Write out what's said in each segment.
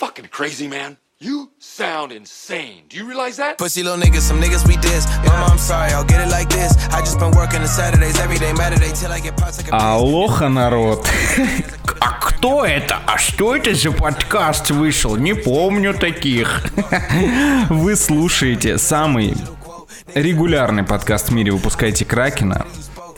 fucking crazy, man? You sound insane. Do you realize that? Pussy little niggas, some niggas we diss. Mama, I'm sorry, I'll get it like this. I just been working the Saturdays, every day, Saturday, till I get pots like a Алоха, народ. А кто это? А что это за подкаст вышел? Не помню таких. Вы слушаете самый регулярный подкаст в мире «Выпускайте Кракена».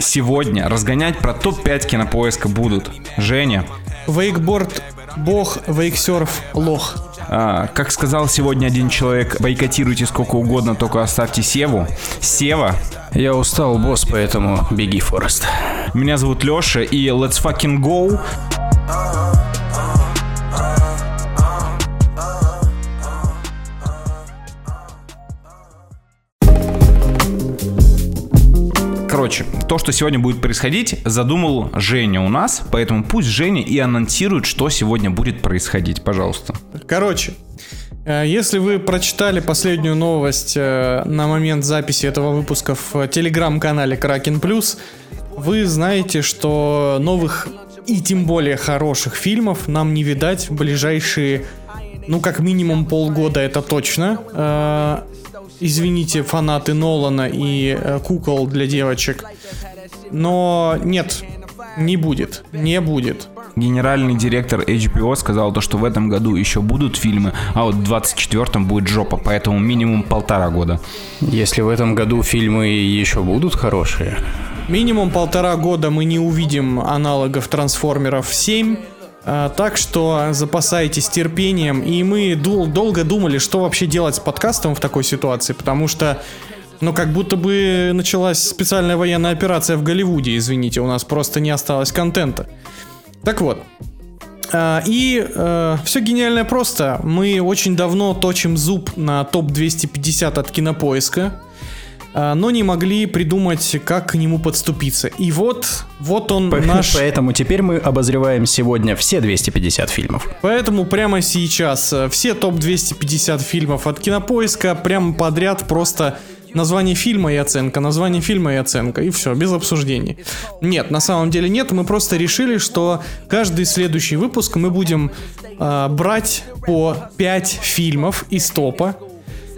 Сегодня разгонять про топ-5 кинопоиска будут Женя, Вейкборд, бог, вейксерф, лох. а, как сказал сегодня один человек, бойкотируйте сколько угодно, только оставьте Севу. Сева, Я устал, босс, поэтому беги, Форест. меня зовут Леша, и let's fucking go. Короче, то, что сегодня будет происходить, задумал Женя у нас, поэтому пусть Женя и анонсирует, что сегодня будет происходить, пожалуйста. Короче, э, если вы прочитали последнюю новость э, на момент записи этого выпуска в телеграм-канале Кракен Плюс, вы знаете, что новых и тем более хороших фильмов нам не видать в ближайшие, ну как минимум полгода, это точно. Извините, фанаты Нолана и э, кукол для девочек. Но нет, не будет, не будет. Генеральный директор HBO сказал то, что в этом году еще будут фильмы, а вот в 24-м будет жопа, поэтому минимум полтора года. Если в этом году фильмы еще будут хорошие, Минимум полтора года мы не увидим аналогов трансформеров 7. А, Так что запасайтесь терпением. И мы дол- долго думали, что вообще делать с подкастом в такой ситуации, потому что, ну, как будто бы началась специальная военная операция в Голливуде, извините, у нас просто не осталось контента. Так вот, а, И все гениально просто. Мы очень давно точим зуб на топ-250 от кинопоиска, а, но не могли придумать, как к нему подступиться. И вот, вот он По- наш... поэтому теперь мы обозреваем сегодня все 250 фильмов. Поэтому прямо сейчас э, все топ-250 фильмов от кинопоиска прямо подряд просто название фильма и оценка, название фильма и оценка, и все, без обсуждений. Нет, на самом деле нет, мы просто решили, что каждый следующий выпуск мы будем э, брать по 5 фильмов из топа,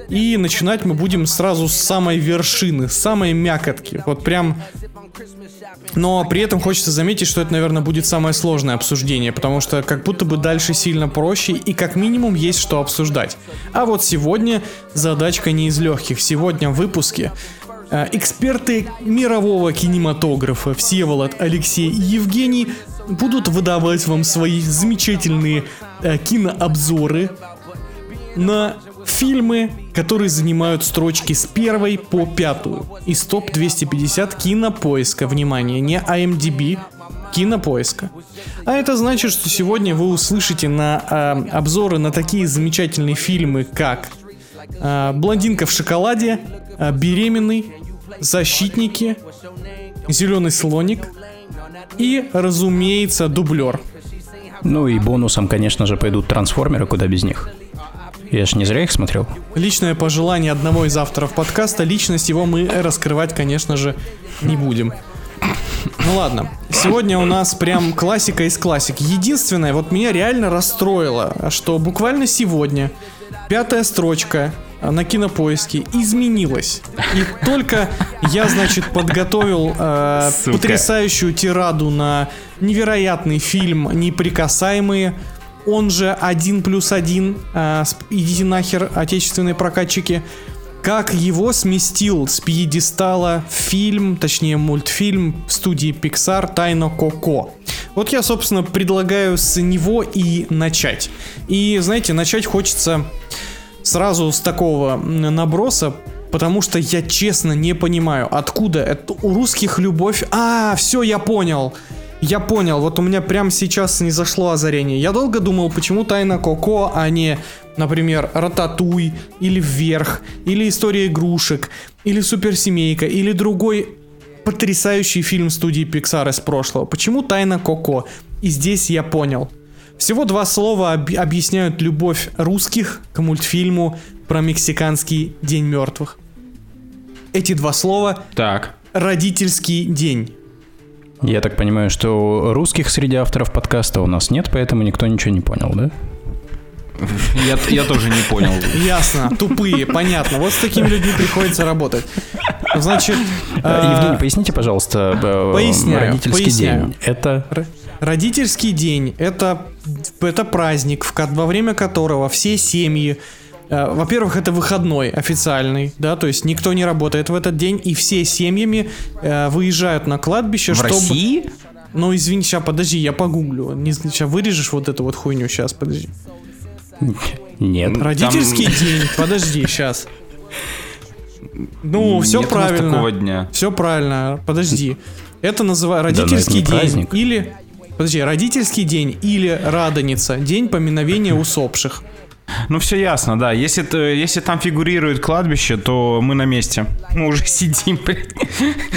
и начинать мы будем сразу с самой вершины, с самой мякотки. Вот прям но при этом хочется заметить, что это, наверное, будет самое сложное обсуждение, потому что как будто бы дальше сильно проще и как минимум есть что обсуждать. А вот сегодня задачка не из легких. Сегодня в выпуске э, эксперты мирового кинематографа Всеволод, Алексей и Евгений будут выдавать вам свои замечательные э, кинообзоры на фильмы, которые занимают строчки с первой по пятую из топ 250 кинопоиска. Внимание, не IMDb, кинопоиска. А это значит, что сегодня вы услышите на э, обзоры на такие замечательные фильмы, как э, Блондинка в шоколаде, э, Беременный, Защитники, Зеленый слоник и, разумеется, дублер. Ну и бонусом, конечно же, пойдут трансформеры, куда без них. Я ж не зря их смотрел. Личное пожелание одного из авторов подкаста. Личность его мы раскрывать, конечно же, не будем. Ну ладно, сегодня у нас прям классика из классик. Единственное, вот меня реально расстроило, что буквально сегодня пятая строчка на кинопоиске изменилась. И только я, значит, подготовил э, Сука. потрясающую тираду на невероятный фильм «Неприкасаемые», он же один плюс один, э, сп- идите нахер, отечественные прокатчики, как его сместил с пьедестала фильм, точнее мультфильм студии Pixar «Тайна Коко». Вот я, собственно, предлагаю с него и начать. И, знаете, начать хочется сразу с такого наброса, потому что я честно не понимаю, откуда это у русских любовь. А, все, я понял. Я понял, вот у меня прямо сейчас не зашло озарение. Я долго думал, почему Тайна Коко, а не, например, Рататуй, или Вверх, или История игрушек, или Суперсемейка, или другой потрясающий фильм студии Pixar из прошлого. Почему Тайна Коко? И здесь я понял. Всего два слова об- объясняют любовь русских к мультфильму про мексиканский День мертвых. Эти два слова Так. родительский день. Я так понимаю, что русских среди авторов подкаста у нас нет, поэтому никто ничего не понял, да? Я, я тоже не понял. Ясно, тупые, понятно. Вот с такими людьми приходится работать. Значит, Э, Евгений, э, поясните, пожалуйста, э, Поясняю, родительский поясняю. день. Это Родительский день это, это праздник, в ко- во время которого все семьи. Э, Во-первых, это выходной официальный, да, то есть никто не работает в этот день, и все семьями э, выезжают на кладбище, В чтобы. России? Ну извини, сейчас подожди, я погуглю. Не, сейчас вырежешь вот эту вот хуйню, сейчас, подожди. нет. Родительский день, подожди, сейчас. Ну, все Нет у нас правильно. такого дня. Все правильно, подожди. Это называется это родительский не день праздник. или подожди, родительский день или радоница, день поминовения усопших. Ну все ясно, да. Если, если там фигурирует кладбище, то мы на месте. Мы уже сидим.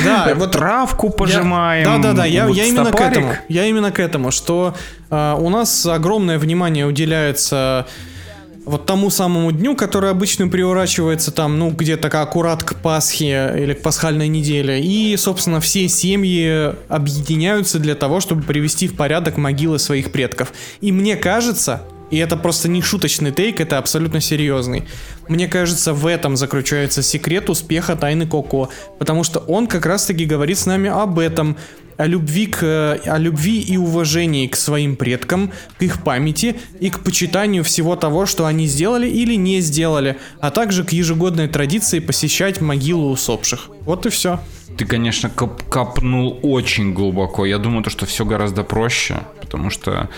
Да, вот Травку пожимаем. Да, да, да, я, вот я именно к этому. Я именно к этому, что а, у нас огромное внимание уделяется вот тому самому дню, который обычно приурачивается там, ну, где-то аккурат к Пасхе или к пасхальной неделе. И, собственно, все семьи объединяются для того, чтобы привести в порядок могилы своих предков. И мне кажется, и это просто не шуточный тейк, это абсолютно серьезный. Мне кажется, в этом заключается секрет успеха Тайны Коко. Потому что он как раз-таки говорит с нами об этом, о любви, к, э, о любви и уважении к своим предкам, к их памяти и к почитанию всего того, что они сделали или не сделали, а также к ежегодной традиции посещать могилу усопших. Вот и все. Ты, конечно, коп- копнул очень глубоко. Я думаю, то, что все гораздо проще, потому что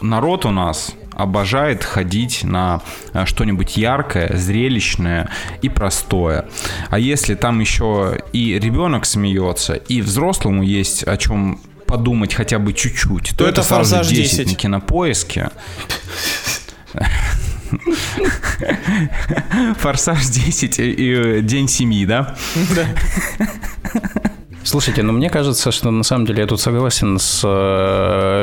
народ у нас обожает ходить на э, что-нибудь яркое, зрелищное и простое. А если там еще и ребенок смеется, и взрослому есть о чем подумать хотя бы чуть-чуть, то, это это, сразу «Форсаж 10 10». на кинопоиске. Форсаж 10 и, э, День семьи, да? Слушайте, ну мне кажется, что на самом деле я тут согласен с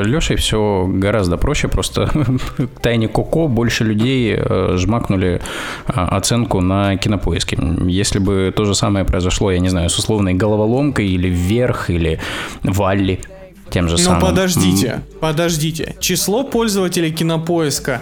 Лешей, все гораздо проще, просто к тайне Коко больше людей э, жмакнули а, оценку на кинопоиске. Если бы то же самое произошло, я не знаю, с условной головоломкой или вверх, или Валли, тем же Ну самым. подождите, подождите. Число пользователей кинопоиска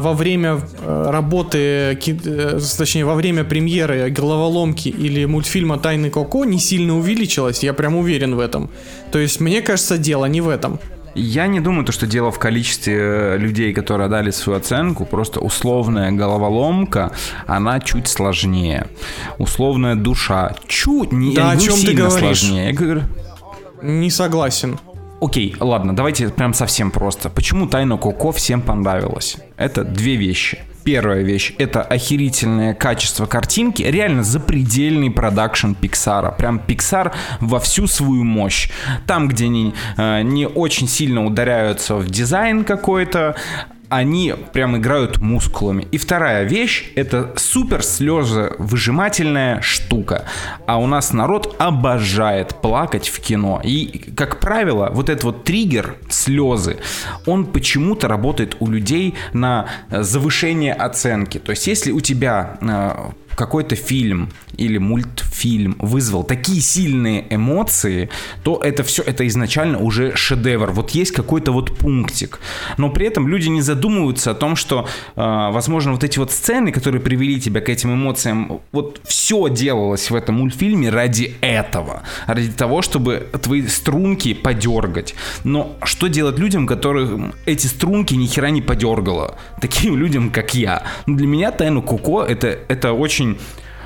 во время э, работы, э, точнее, во время премьеры головоломки или мультфильма Тайны Коко не сильно увеличилось, я прям уверен в этом. То есть, мне кажется, дело не в этом. Я не думаю, то, что дело в количестве э, людей, которые дали свою оценку. Просто условная головоломка, она чуть сложнее. Условная душа чуть, не, Да о не чем ты говоришь? сложнее. Не согласен. Окей, ладно, давайте прям совсем просто. Почему Тайна Коко всем понравилась? Это две вещи. Первая вещь — это охерительное качество картинки, реально запредельный продакшн Пиксара. Прям Пиксар во всю свою мощь. Там, где они э, не очень сильно ударяются в дизайн какой-то, они прям играют мускулами. И вторая вещь — это супер слезовыжимательная штука. А у нас народ обожает плакать в кино. И, как правило, вот этот вот триггер, слезы, он почему-то работает у людей на э, завышение оценки. То есть, если у тебя э, какой-то фильм или мультфильм вызвал такие сильные эмоции, то это все, это изначально уже шедевр. Вот есть какой-то вот пунктик. Но при этом люди не задумываются о том, что, э, возможно, вот эти вот сцены, которые привели тебя к этим эмоциям, вот все делалось в этом мультфильме ради этого. Ради того, чтобы твои струнки подергать. Но что делать людям, которых эти струнки ни хера не подергало? Таким людям, как я. Ну, Для меня Тайну Куко это, это очень...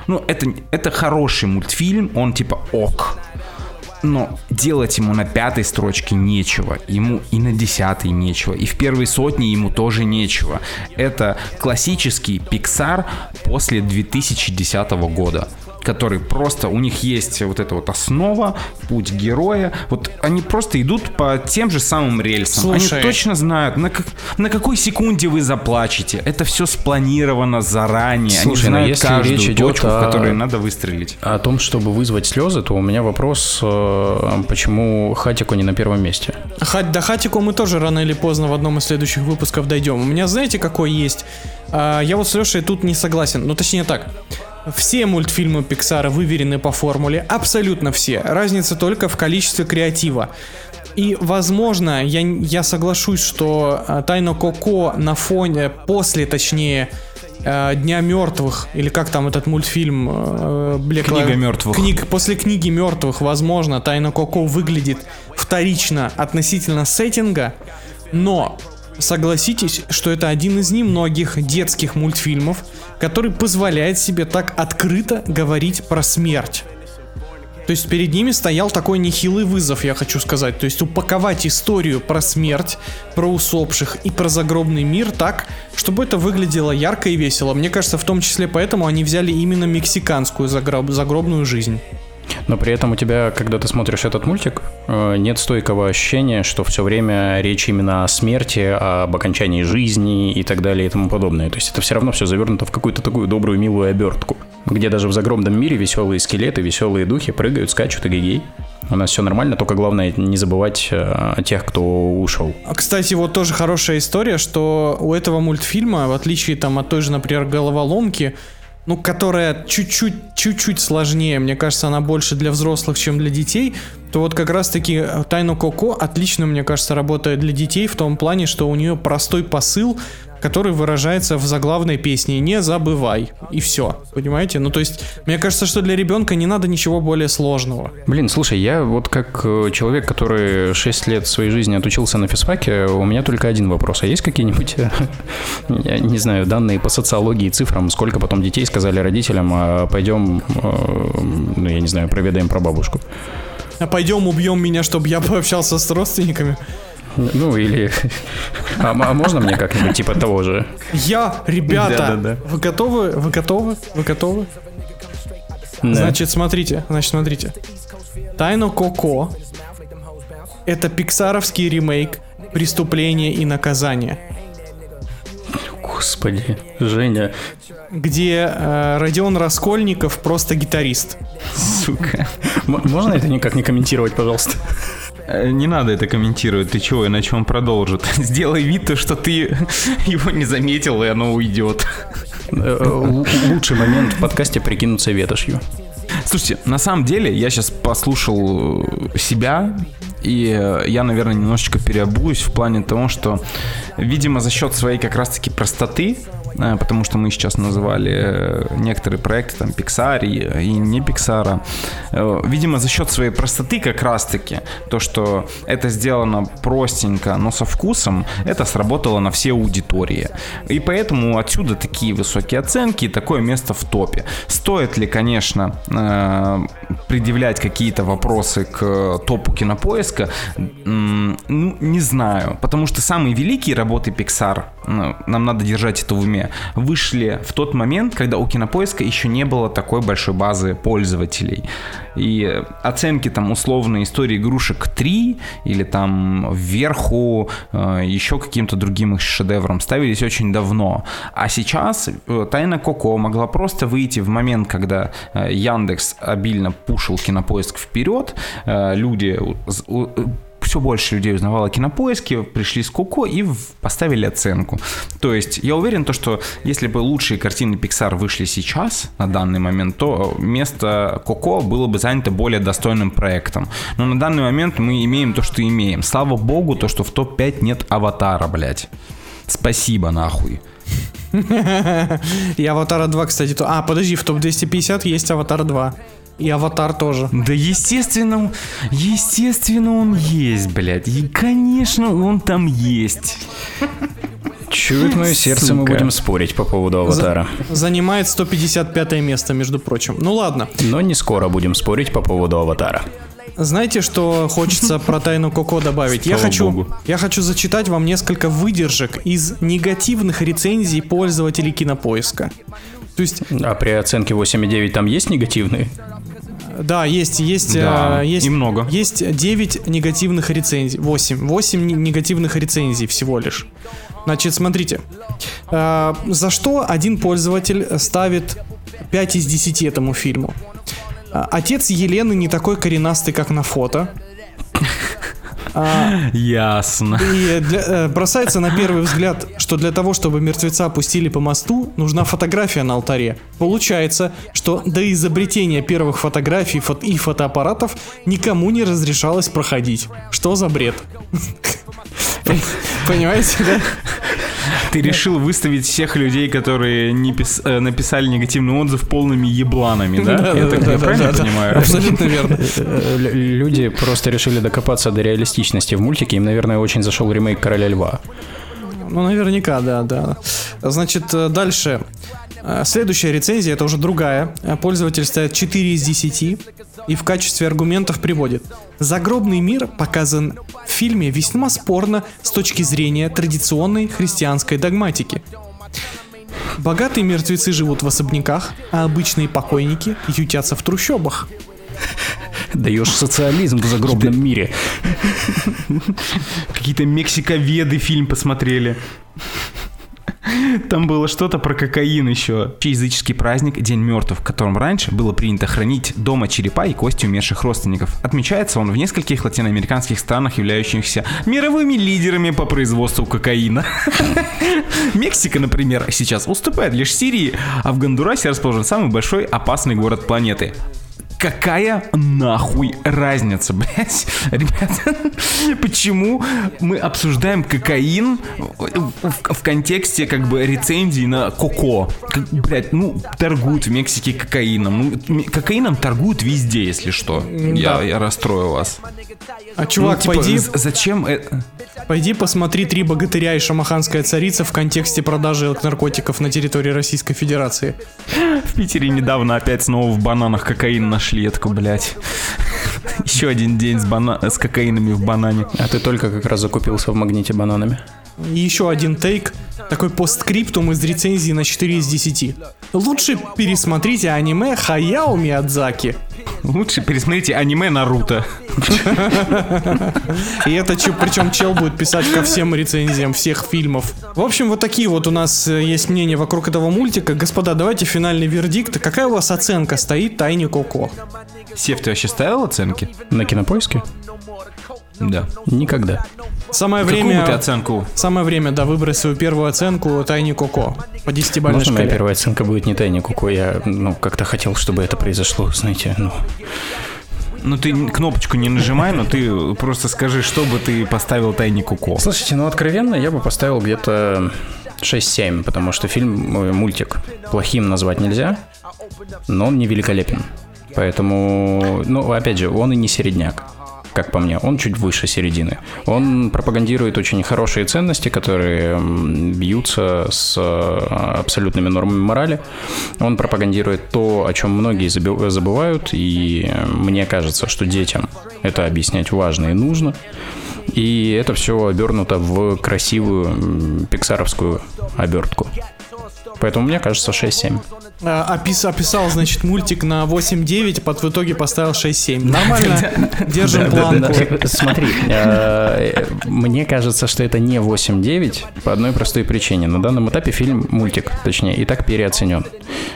Ну, это, это хороший мультфильм, он типа ок. Но делать ему на пятой строчке нечего, ему и на десятой нечего, и в первой сотне ему тоже нечего. Это классический Pixar после 2010 года который просто, у них есть вот эта вот основа, путь героя, вот они просто идут по тем же самым рельсам. Слушай. Они точно знают, на, как- на какой секунде вы заплачете. Это все спланировано заранее. Слушай, они но знают если каждую речь идет точку, о- в которой надо выстрелить. О том, чтобы вызвать слезы, то у меня вопрос, э, почему Хатико не на первом месте? Хат- До Хатико мы тоже рано или поздно в одном из следующих выпусков дойдем. У меня знаете, какой есть? А, я вот с Лешей тут не согласен. Ну, точнее так. Все мультфильмы Пиксара выверены по формуле, абсолютно все. Разница только в количестве креатива. И, возможно, я, я соглашусь, что э, Тайно Коко на фоне, после, точнее, э, Дня мертвых, или как там этот мультфильм э, Black Книга Lives- мертвых. Книг, после книги мертвых, возможно, Тайна Коко выглядит вторично относительно сеттинга, но согласитесь, что это один из немногих детских мультфильмов, который позволяет себе так открыто говорить про смерть. То есть перед ними стоял такой нехилый вызов, я хочу сказать. То есть упаковать историю про смерть, про усопших и про загробный мир так, чтобы это выглядело ярко и весело. Мне кажется, в том числе поэтому они взяли именно мексиканскую загроб- загробную жизнь. Но при этом у тебя, когда ты смотришь этот мультик, э, нет стойкого ощущения, что все время речь именно о смерти, об окончании жизни и так далее и тому подобное. То есть это все равно все завернуто в какую-то такую добрую, милую обертку, где даже в загробном мире веселые скелеты, веселые духи прыгают, скачут и гигей. У нас все нормально, только главное не забывать э, о тех, кто ушел. А, Кстати, вот тоже хорошая история, что у этого мультфильма, в отличие там от той же, например, головоломки, ну, которая чуть-чуть, чуть-чуть сложнее, мне кажется, она больше для взрослых, чем для детей, то вот как раз-таки э, Тайну Коко отлично, мне кажется, работает для детей в том плане, что у нее простой посыл, который выражается в заглавной песне «Не забывай». И все, понимаете? Ну, то есть, мне кажется, что для ребенка не надо ничего более сложного. Блин, слушай, я вот как э, человек, который 6 лет своей жизни отучился на физфаке, у меня только один вопрос. А есть какие-нибудь, я не знаю, данные по социологии цифрам, сколько потом детей сказали родителям, а пойдем, э, ну, я не знаю, проведаем про бабушку? А пойдем убьем меня, чтобы я пообщался с родственниками. Ну, или... А, а можно мне как-нибудь типа того же? Я, ребята, Да-да-да. вы готовы? Вы готовы? Вы готовы? Да. Значит, смотрите, значит, смотрите. Тайно Коко это пиксаровский ремейк «Преступление и наказание», Господи, Женя, где э, Родион Раскольников просто гитарист. Сука. м- можно это никак не комментировать, пожалуйста? Э, Не надо это комментировать, ты чего, иначе он продолжит. Сделай вид, то, что ты его не заметил, и оно уйдет. Э, Лучший момент в подкасте прикинуться ветошью. Слушайте, на самом деле, я сейчас послушал э, себя, и я, наверное, немножечко переобуюсь в плане того, что, видимо, за счет своей как раз-таки простоты, потому что мы сейчас называли э, некоторые проекты, там, Pixar и, не Pixar, э, видимо, за счет своей простоты как раз-таки, то, что это сделано простенько, но со вкусом, это сработало на все аудитории. И поэтому отсюда такие высокие оценки и такое место в топе. Стоит ли, конечно, э, предъявлять какие-то вопросы к топу кинопоиска? Ну, не знаю. Потому что самые великие работы Pixar, нам надо держать это в уме, вышли в тот момент, когда у кинопоиска еще не было такой большой базы пользователей. И оценки там условно истории игрушек 3 или там вверху э, еще каким-то другим их шедеврам ставились очень давно. А сейчас э, Тайна Коко могла просто выйти в момент, когда э, Яндекс обильно пушил кинопоиск вперед, люди все больше людей узнавало о кинопоиске, пришли с Коко и поставили оценку. То есть я уверен, то, что если бы лучшие картины Pixar вышли сейчас, на данный момент, то место Коко было бы занято более достойным проектом. Но на данный момент мы имеем то, что имеем. Слава богу, то, что в топ-5 нет Аватара, блядь. Спасибо, нахуй. И Аватара 2, кстати, то... А, подожди, в топ-250 есть Аватар 2. И Аватар тоже. Да естественно, естественно он есть, блядь. И конечно он там есть. Чует мое сердце, мы Сука. будем спорить по поводу аватара. Занимает 155 место, между прочим. Ну ладно. Но не скоро будем спорить по поводу аватара. Знаете, что хочется про тайну Коко добавить? Я Слава хочу, богу. я хочу зачитать вам несколько выдержек из негативных рецензий пользователей кинопоиска. То есть, А при оценке 8,9 там есть негативные? Да, есть, есть, Да, э, есть, и много. есть 9 негативных рецензий. 8. 8 не- негативных рецензий всего лишь. Значит, смотрите. Э, за что один пользователь ставит 5 из 10 этому фильму? Э, Отец Елены не такой коренастый, как на фото. Ясно. И для- э, бросается на первый взгляд, что для того, чтобы мертвеца пустили по мосту, нужна фотография на алтаре. Получается, что до изобретения первых фотографий фот- и фотоаппаратов никому не разрешалось проходить. Что за бред? Понимаете, да? Ты решил выставить всех людей, которые не пис- э, написали негативный отзыв полными ебланами, да? Я так правильно понимаю? Абсолютно верно. Э, лю- Люди просто решили докопаться до реалистичности в мультике. Им, наверное, очень зашел ремейк Короля Льва. Ну, наверняка, да, да. Значит, э, дальше. Следующая рецензия, это уже другая. Пользователь ставит 4 из 10 и в качестве аргументов приводит. Загробный мир показан в фильме весьма спорно с точки зрения традиционной христианской догматики. Богатые мертвецы живут в особняках, а обычные покойники ютятся в трущобах. Даешь социализм в загробном мире. Какие-то мексиковеды фильм посмотрели. Там было что-то про кокаин еще. Языческий праздник День мертвых, в котором раньше было принято хранить дома черепа и кости умерших родственников. Отмечается он в нескольких латиноамериканских странах, являющихся мировыми лидерами по производству кокаина. Мексика, например, сейчас уступает лишь Сирии, а в Гондурасе расположен самый большой опасный город планеты. Какая нахуй разница, блядь? Ребята, почему мы обсуждаем кокаин в, в- контексте как бы рецензии на коко? Как, блядь, ну, торгуют в Мексике кокаином. Ну, кокаином торгуют везде, если что. Я, я расстрою вас. А чувак, Ну, типа, пойди, Зачем это? пойди посмотри «Три богатыря и шамаханская царица» в контексте продажи наркотиков на территории Российской Федерации. В Питере недавно опять снова в бананах кокаин нашли. Такой, блядь. Еще один день с, бана... с кокаинами в банане. А ты только как раз закупился в магните бананами. И еще один тейк, такой постскриптум из рецензии на 4 из 10. Лучше пересмотрите аниме Хаяо Миядзаки. Лучше пересмотрите аниме Наруто. И это че- причем чел будет писать ко всем рецензиям всех фильмов. В общем, вот такие вот у нас э, есть мнения вокруг этого мультика. Господа, давайте финальный вердикт. Какая у вас оценка стоит Тайни Коко? Сев, ты вообще ставил оценки? На кинопоиске? Да. Никогда. Самое Какую время... оценку? Самое время, да, выбрать свою первую оценку Тайни Коко по 10 бальной Можно моя шкале. первая оценка будет не тайне Куку? Я, ну, как-то хотел, чтобы это произошло, знаете, ну... Ну ты кнопочку не нажимай, но ты просто скажи, что бы ты поставил Тайни Куко. Слушайте, ну, откровенно, я бы поставил где-то 6-7, потому что фильм, ой, мультик, плохим назвать нельзя, но он не великолепен. Поэтому, ну, опять же, он и не середняк, как по мне. Он чуть выше середины. Он пропагандирует очень хорошие ценности, которые бьются с э, абсолютными нормами морали. Он пропагандирует то, о чем многие забывают, и э, мне кажется, что детям это объяснять важно и нужно. И это все обернуто в красивую пиксаровскую обертку. Поэтому мне кажется 6-7. А, опис- описал, значит, мультик на 8-9, под в итоге поставил 6-7. Нормально, держим планку. Смотри, э, мне кажется, что это не 8-9 по одной простой причине. На данном этапе фильм, мультик, точнее, и так переоценен.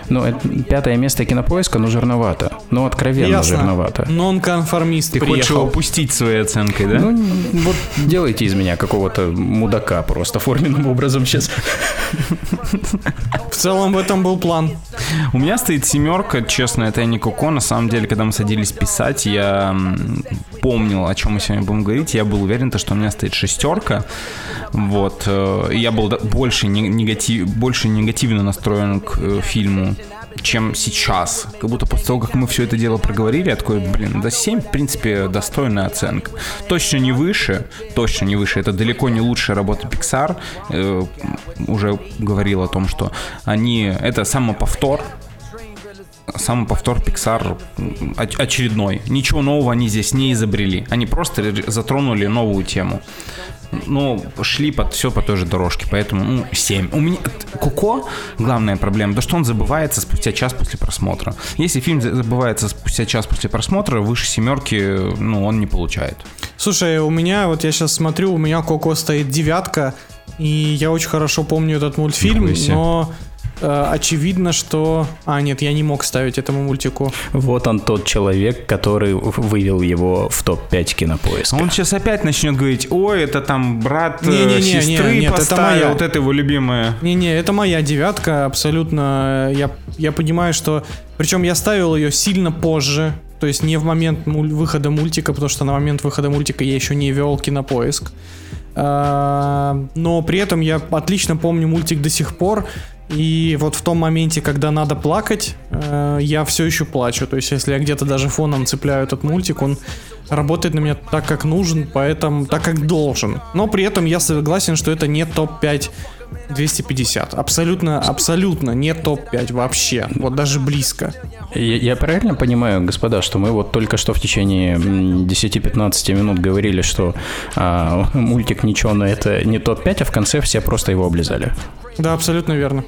Ну, это пятое место кинопоиска, ну, жирновато. Ну, откровенно жирновато. Нон-конформист Ты хочешь его приехал. упустить своей оценкой, да? Ну, вот делайте из меня какого-то мудака просто форменным образом сейчас. В целом в этом был план. У меня стоит семерка, честно, это не Коко. На самом деле, когда мы садились писать, я помнил, о чем мы сегодня будем говорить. Я был уверен, то, что у меня стоит шестерка. Вот. э, Я был больше, не- негатив, больше негативно настроен к э, фильму, чем сейчас. Как будто после того, как мы все это дело проговорили, я такой, блин, да 7, в принципе, достойная оценка. Точно не выше, точно не выше. Это далеко не лучшая работа Pixar. Э, Уже говорил о том, что они... Это самоповтор, сам повтор Pixar очередной. Ничего нового они здесь не изобрели. Они просто затронули новую тему. Но шли под все по той же дорожке, поэтому ну, 7. У меня Коко главная проблема, то что он забывается спустя час после просмотра. Если фильм за- забывается спустя час после просмотра, выше семерки, ну, он не получает. Слушай, у меня, вот я сейчас смотрю, у меня Коко стоит девятка, и я очень хорошо помню этот мультфильм, себе. Э, очевидно, что... А, нет, я не мог ставить этому мультику. Вот он тот человек, который вывел его в топ-5 кинопоиска. Он сейчас опять начнет говорить, ой, это там брат э, Не-не-не, сестры не, нет, это поставил, моя. вот это его любимое. Не-не, это моя девятка, абсолютно. Я, я понимаю, что... Причем я ставил ее сильно позже, то есть не в момент муль- выхода мультика, потому что на момент выхода мультика я еще не вел кинопоиск. Но при этом я отлично помню мультик до сих пор. И вот в том моменте, когда надо плакать, э, я все еще плачу. То есть, если я где-то даже фоном цепляю этот мультик, он работает на меня так, как нужен, поэтому так, как должен. Но при этом я согласен, что это не топ-5 250. Абсолютно, абсолютно не топ-5 вообще. Вот даже близко. Я, я правильно понимаю, господа, что мы вот только что в течение м, 10-15 минут говорили, что а, мультик ничего, но это не топ-5, а в конце все просто его облизали. Да, абсолютно верно.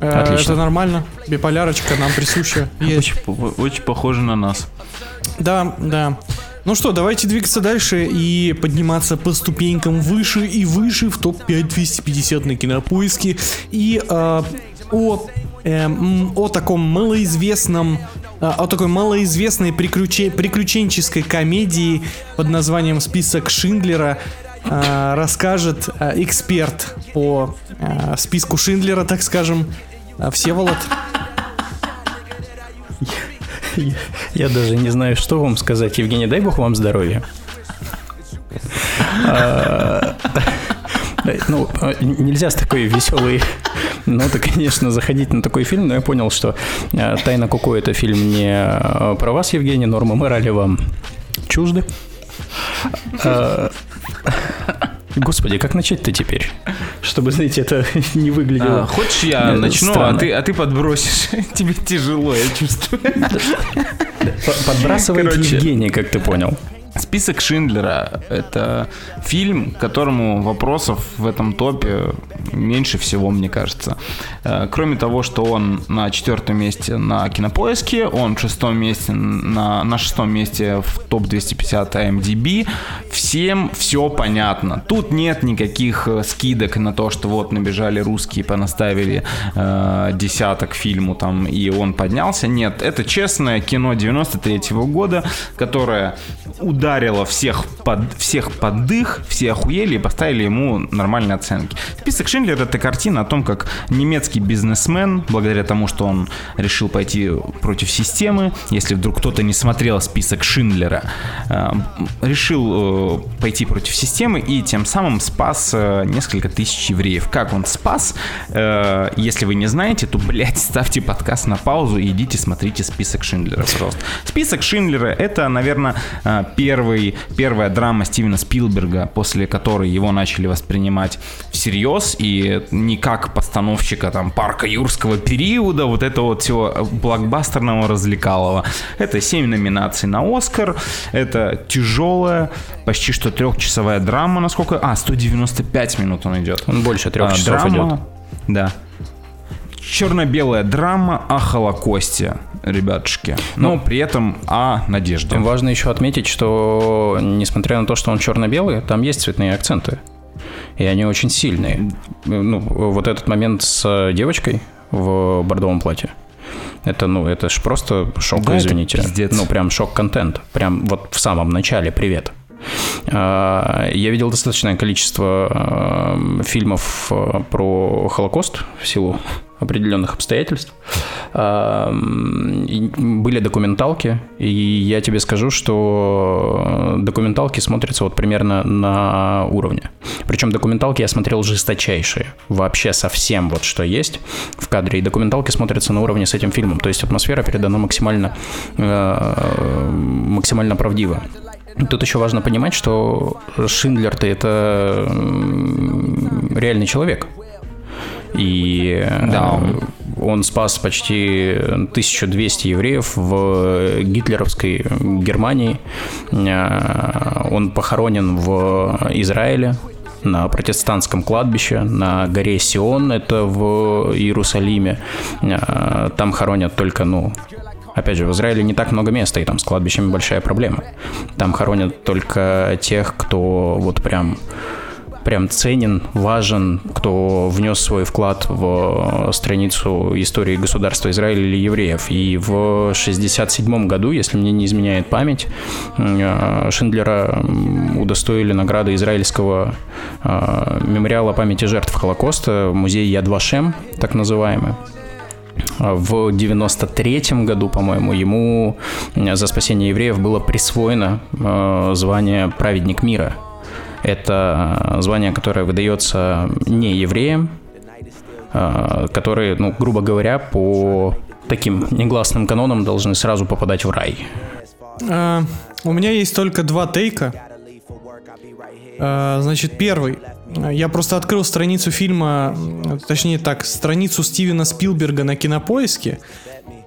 Э, Отлично. Это нормально. Биполярочка нам присуща. Есть. Очень, очень похоже на нас. Да, да. Ну что, давайте двигаться дальше и подниматься по ступенькам выше и выше в топ-5 250 на кинопоиске. И э, о, эм, о таком малоизвестном э, о такой малоизвестной приключе- приключенческой комедии под названием «Список Шиндлера» э, расскажет э, эксперт по э, списку Шиндлера, так скажем, Всеволод. Я даже не знаю, что вам сказать. Евгений, дай бог вам здоровья. А, Ну, а, нельзя с такой веселой ноты, конечно, заходить на такой фильм, но я понял, что а, «Тайна Коко» — это фильм не а, про вас, Евгений, нормы морали вам чужды. Господи, как начать-то теперь? Чтобы, знаете, это не выглядело... А, хочешь, я э, начну, странно. а ты, а ты подбросишь. Тебе тяжело, я чувствую. Подбрасывает Короче. Евгений, как ты понял. Список Шиндлера — это фильм, которому вопросов в этом топе меньше всего, мне кажется. Э, Кроме того, что он на четвертом месте на Кинопоиске, он шестом месте на, на шестом месте в топ-250 IMDb, всем все понятно. Тут нет никаких э, скидок на то, что вот набежали русские, понаставили э, десяток фильму там, и он поднялся. Нет, это честное кино 93 года, которое ударило всех под, всех под дых, все охуели и поставили ему нормальные оценки. Список Шиндлера это картина о том, как немецкий бизнесмен, благодаря тому, что он решил пойти против системы, если вдруг кто-то не смотрел список Шиндлера, э, решил э, пойти против системы и тем самым спас э, несколько тысяч евреев. Как он спас? Если вы не знаете, то, блядь, ставьте подкаст на паузу и идите смотрите список Шиндлера, пожалуйста. Список Шиндлера это, наверное, э, первый, первая драма Стивена Спилберга, после которой его начали воспринимать всерьез и не как постановщика там парка юрского периода, вот это вот всего блокбастерного развлекалого. Это 7 номинаций на Оскар, это тяжелая, почти что трехчасовая драма, насколько... А, 195 минут он идет. Он больше трех А, часов драма, идет. Да. Черно-белая драма о Холокосте, ребятушки. Но при этом о надежде. Важно еще отметить, что несмотря на то, что он черно-белый, там есть цветные акценты. И они очень сильные. Ну, вот этот момент с девочкой в бордовом платье. Это, ну, это ж просто шок, Да, извините. Ну, прям шок-контент. Прям вот в самом начале «Привет». А, Я видел достаточное количество а, фильмов а, про Холокост в силу определенных обстоятельств. М, и Были документалки, и я тебе скажу, что документалки смотрятся вот примерно на уровне. Причем документалки я смотрел жесточайшие, вообще совсем вот что есть в кадре, и документалки смотрятся на уровне с этим фильмом, то есть атмосфера передана максимально, э, максимально правдиво. Тут еще важно понимать, что Шиндлер-то это реальный человек. И Да, э, он спас почти 1200 евреев в гитлеровской Германии. Э, Он похоронен в Израиле на протестантском кладбище, на горе Сион, это в Иерусалиме. Э, Там хоронят только, ну, Опять же, в Израиле не так много места, и там с кладбищами большая проблема. Там хоронят только тех, кто вот прям прям ценен, важен, кто внес свой вклад в страницу истории государства Израиля или евреев. И в 67 году, если мне не изменяет память, Шиндлера удостоили награды израильского мемориала памяти жертв Холокоста, музей Яд Вашем, так называемый. В 93 году, по-моему, ему за спасение евреев было присвоено э, звание «Праведник мира». Это звание, которое выдается не евреям, э, которые, ну, грубо говоря, по таким негласным канонам должны сразу попадать в рай. А, у меня есть только два тейка. А, значит, первый. Я просто открыл страницу фильма, точнее так, страницу Стивена Спилберга на кинопоиске.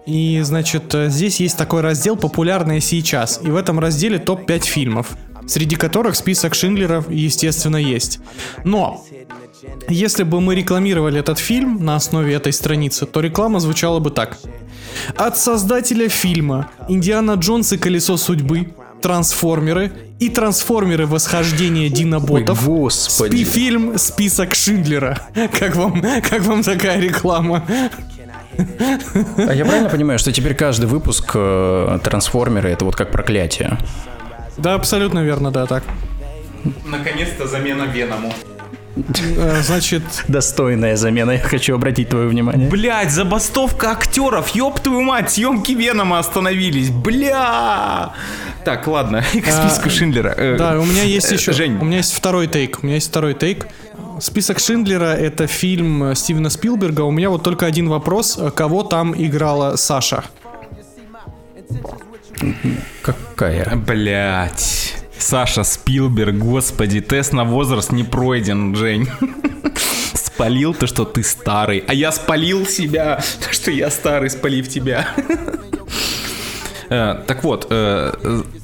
И, значит, здесь есть такой раздел «Популярные сейчас». И в этом разделе топ-5 фильмов, среди которых список Шинглеров, естественно, есть. Но, если бы мы рекламировали этот фильм на основе этой страницы, то реклама звучала бы так. От создателя фильма «Индиана Джонс и колесо судьбы», «Трансформеры» и «Трансформеры. Восхождение Диноботов». Ой, господи. Спи-фильм «Список Шиндлера». Как вам, как вам такая реклама? А я правильно понимаю, что теперь каждый выпуск э, трансформеры это вот как проклятие? Да, абсолютно верно, да, так. Наконец-то замена Веному. Э, Значит, Достойная замена, я хочу обратить твое внимание. Блять, забастовка актеров, ёб твою мать, съемки Венома остановились, бля! Так, ладно, к списку Шиндлера. Э, да, у меня есть э, еще, Жень, у меня есть второй тейк, у меня есть второй тейк. Список Шиндлера это фильм Стивена Спилберга. У меня вот только один вопрос, кого там играла Саша? Какая? Блять. Саша Спилберг, господи, тест на возраст не пройден, Жень. Спалил то, что ты старый. А я спалил себя, то, что я старый, спалив тебя. Э, Так вот, э,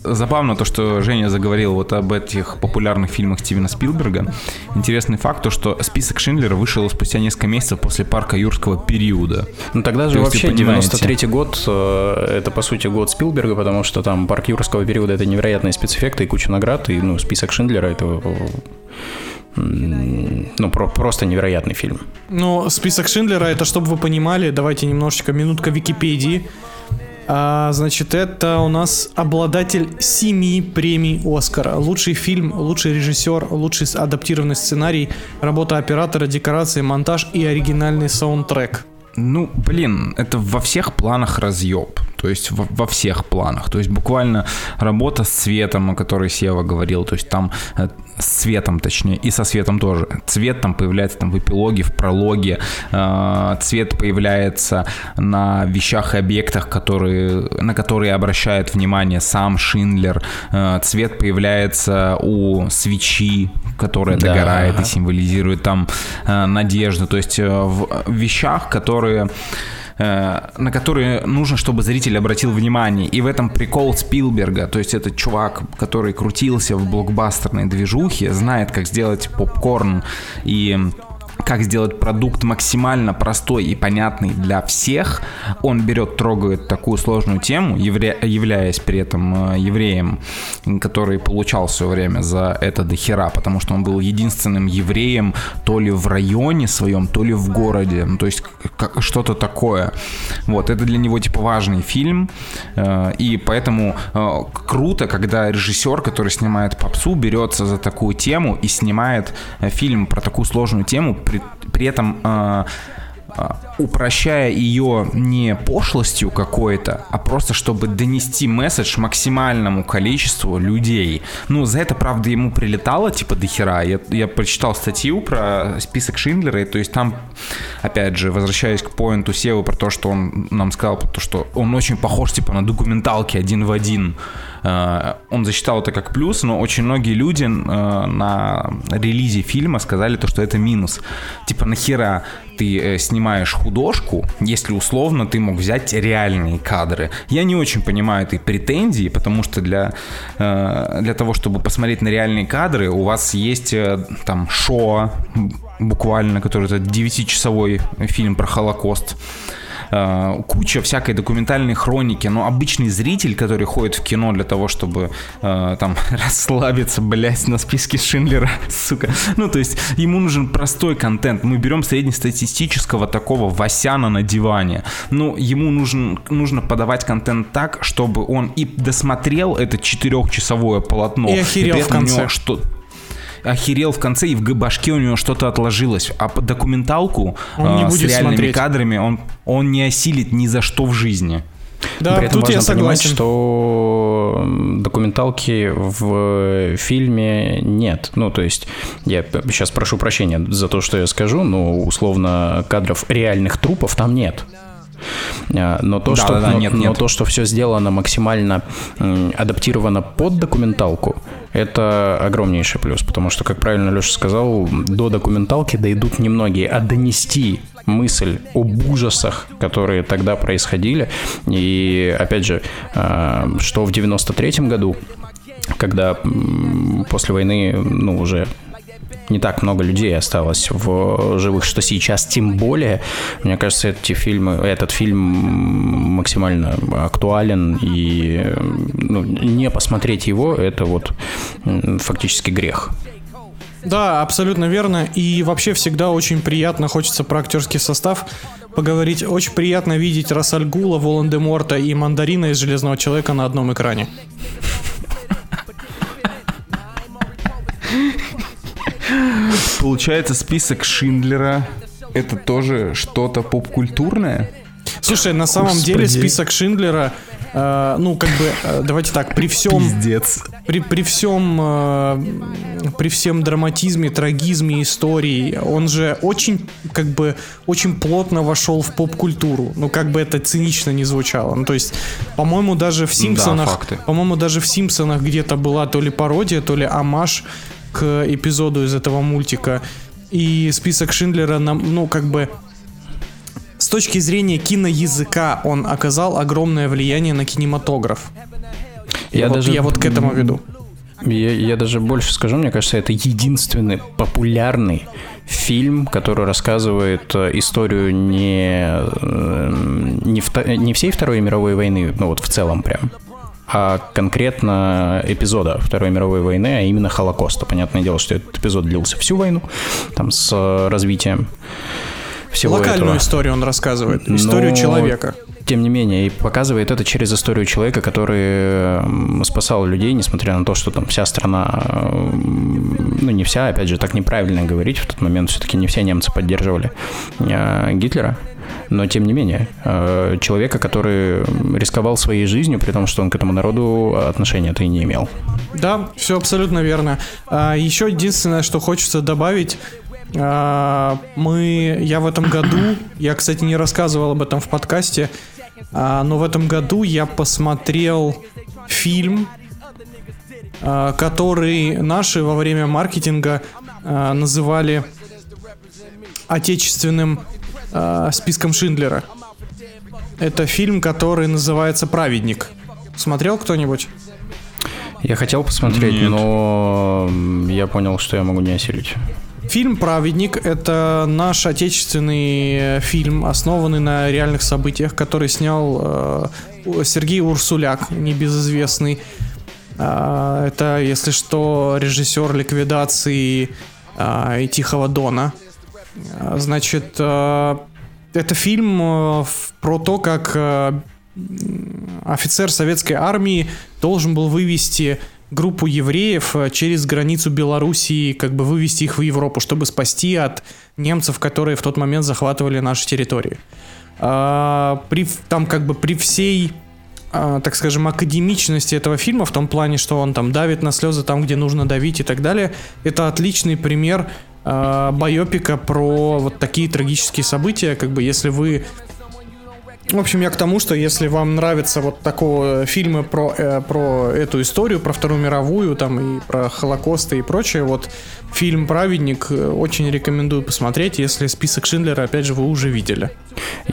забавно то, что Женя заговорил вот об этих популярных фильмах Стивена Спилберга. Интересный факт, то, что список Шиндлера вышел спустя несколько месяцев после парка юрского периода. Ну тогда же То вообще вы понимаете. 93 год, э, это по сути год Спилберга, потому что там парк юрского периода это невероятные спецэффекты и куча наград, и ну список Шиндлера это э, ну про- просто невероятный фильм. Ну, список Шиндлера, это, чтобы вы понимали, давайте немножечко, минутка Википедии. А, значит, это у нас обладатель семи премий Оскара. Лучший фильм, лучший режиссер, лучший адаптированный сценарий, работа оператора, декорации, монтаж и оригинальный саундтрек. Ну, блин, это во всех планах разъеб. То есть во, во всех планах. То есть буквально работа с цветом, о которой Сева говорил. То есть там э, с цветом, точнее, и со светом тоже. Цвет там появляется там в эпилоге, в прологе. Э, цвет появляется на вещах и объектах, которые, на которые обращает внимание сам Шиндлер. Э, цвет появляется у свечи, которая Да. догорает и символизирует там надежду. То есть в вещах, которые на которые нужно, чтобы зритель обратил внимание. И в этом прикол Спилберга. То есть это чувак, который крутился в блокбастерной движухе, знает, как сделать попкорн и как сделать продукт максимально простой и понятный для всех. Он берет, трогает такую сложную тему, евре- являясь при этом э, евреем, который получал в свое время за это до хера, потому что он был единственным евреем то ли в районе своем, то ли в городе. Ну, то есть как- что-то такое. Вот, это для него типа важный фильм, э, и поэтому э, круто, когда режиссер, который снимает попсу, берется за такую тему и снимает фильм про такую сложную тему, при, при этом э, упрощая ее не пошлостью какой-то, а просто чтобы донести месседж максимальному количеству людей. Ну, за это, правда, ему прилетало, типа, до хера. Я, я прочитал статью про список Шиндлера, и то есть там, опять же, возвращаясь к поинту Севы про то, что он нам сказал, то, что он очень похож, типа, на документалки один в один. Э, Он засчитал это как плюс, но очень многие люди э, на релизе фильма сказали то, что это минус. Типа нахера ты э, снимаешь художку, если условно ты мог взять реальные кадры. Я не очень понимаю этой претензии, потому что для, для того, чтобы посмотреть на реальные кадры, у вас есть там шоу буквально, который это 9-часовой фильм про Холокост. Э, куча всякой документальной хроники, но обычный зритель, который ходит в кино для того, чтобы э, там расслабиться, блять, на списке Шиндлера, сука. Ну, то есть ему нужен простой контент. Мы берем среднестатистического такого Васяна на диване. Ну, ему нужен, нужно подавать контент так, чтобы он и досмотрел это четырехчасовое полотно. И охерел при в у него конце. что охерел в конце, и в башке у него что-то отложилось. А по- документалку Он не э, с будет реальными смотреть. кадрами он, он не осилит ни за что в жизни. Да, При этом тут я важно понимать, согласен. что документалки в фильме нет. Ну, то есть, я сейчас прошу прощения за то, что я скажу, но условно кадров реальных трупов там нет. А, Но то, Да, что, да, да, но, нет, но нет. то, что все сделано максимально адаптировано под документалку, это огромнейший плюс. Потому что, как правильно Леша сказал, до документалки дойдут немногие, а донести мысль об ужасах, которые тогда происходили. И, опять же, а, что в 93-м году, когда после войны, ну, уже не так много людей осталось в живых, что сейчас тем более. Мне кажется, эти фильмы, этот фильм максимально актуален, и ну, не посмотреть его, это вот фактически грех. Да, абсолютно верно. И вообще всегда очень приятно, хочется про актерский состав поговорить. Очень приятно видеть Рассальгула, Волан-де-Морта и Мандарина из Железного Человека на одном экране. Получается, список Шиндлера это тоже что-то попкультурное? Слушай, на самом деле список Шиндлера, э, ну, как бы, э, давайте так, при всем... Пиздец. при, при всем э, при всем драматизме, трагизме истории, он же очень как бы очень плотно вошел в поп-культуру. Ну как бы это цинично не звучало. Ну то есть, по-моему, даже в Симпсонах, факты. по-моему, даже в Симпсонах где-то была то ли пародия, то ли амаш к эпизоду из этого мультика. И список Шиндлера нам, ну как бы с точки зрения киноязыка он оказал огромное влияние на кинематограф. Я, Я вот, даже- я вот к этому веду. Я, я даже больше скажу, мне кажется, это единственный популярный фильм, который рассказывает э, историю не, э, не, вто- не всей Второй мировой войны, ну вот в целом прям, а конкретно эпизода Второй мировой войны, а именно Холокоста. Понятное дело, что этот эпизод длился всю войну, там с э, развитием всего Локальную этого. историю он рассказывает, историю Но, человека. Тем не менее, и показывает это через историю человека, который спасал людей, несмотря на то, что там вся страна, ну не вся, опять же, так неправильно говорить, в тот момент все-таки не все немцы поддерживали э, Гитлера. Но тем не менее, э, человека, который рисковал своей жизнью, при том, что он к этому народу отношения-то и не имел. Да, все абсолютно верно. А, еще единственное, что хочется добавить. а, мы, я в этом году, я, кстати, не рассказывал об этом в подкасте, а, но в этом году я посмотрел фильм, который наши во время маркетинга называли отечественным а, списком Шиндлера. Это фильм, который называется «Праведник». Смотрел кто-нибудь? Я хотел посмотреть, Нет. но я понял, что я могу не осилить. Фильм «Праведник» — это наш отечественный э, фильм, основанный на реальных событиях, который снял э, Сергей Урсуляк, небезызвестный. А, это, если что, режиссер ликвидации а, и Тихого Дона. А, Значит, э, это фильм э, про то, как э, офицер советской армии должен был вывести группу евреев э, через границу Белоруссии, как бы вывести их в Европу, чтобы спасти от немцев, которые в тот момент захватывали наши территории. А, при, там как бы при всей а, так скажем, академичности этого фильма, в том плане, что он там давит на слезы там, где нужно давить и так далее, это отличный пример а, байопика про вот такие трагические события, как бы если вы в общем, я к тому, что если вам нравятся вот такого фильмы про, э, про эту историю, про Вторую мировую, там и про Холокост и прочее, вот фильм «Праведник» э, очень рекомендую посмотреть, если список Шиндлера, опять же, вы уже видели.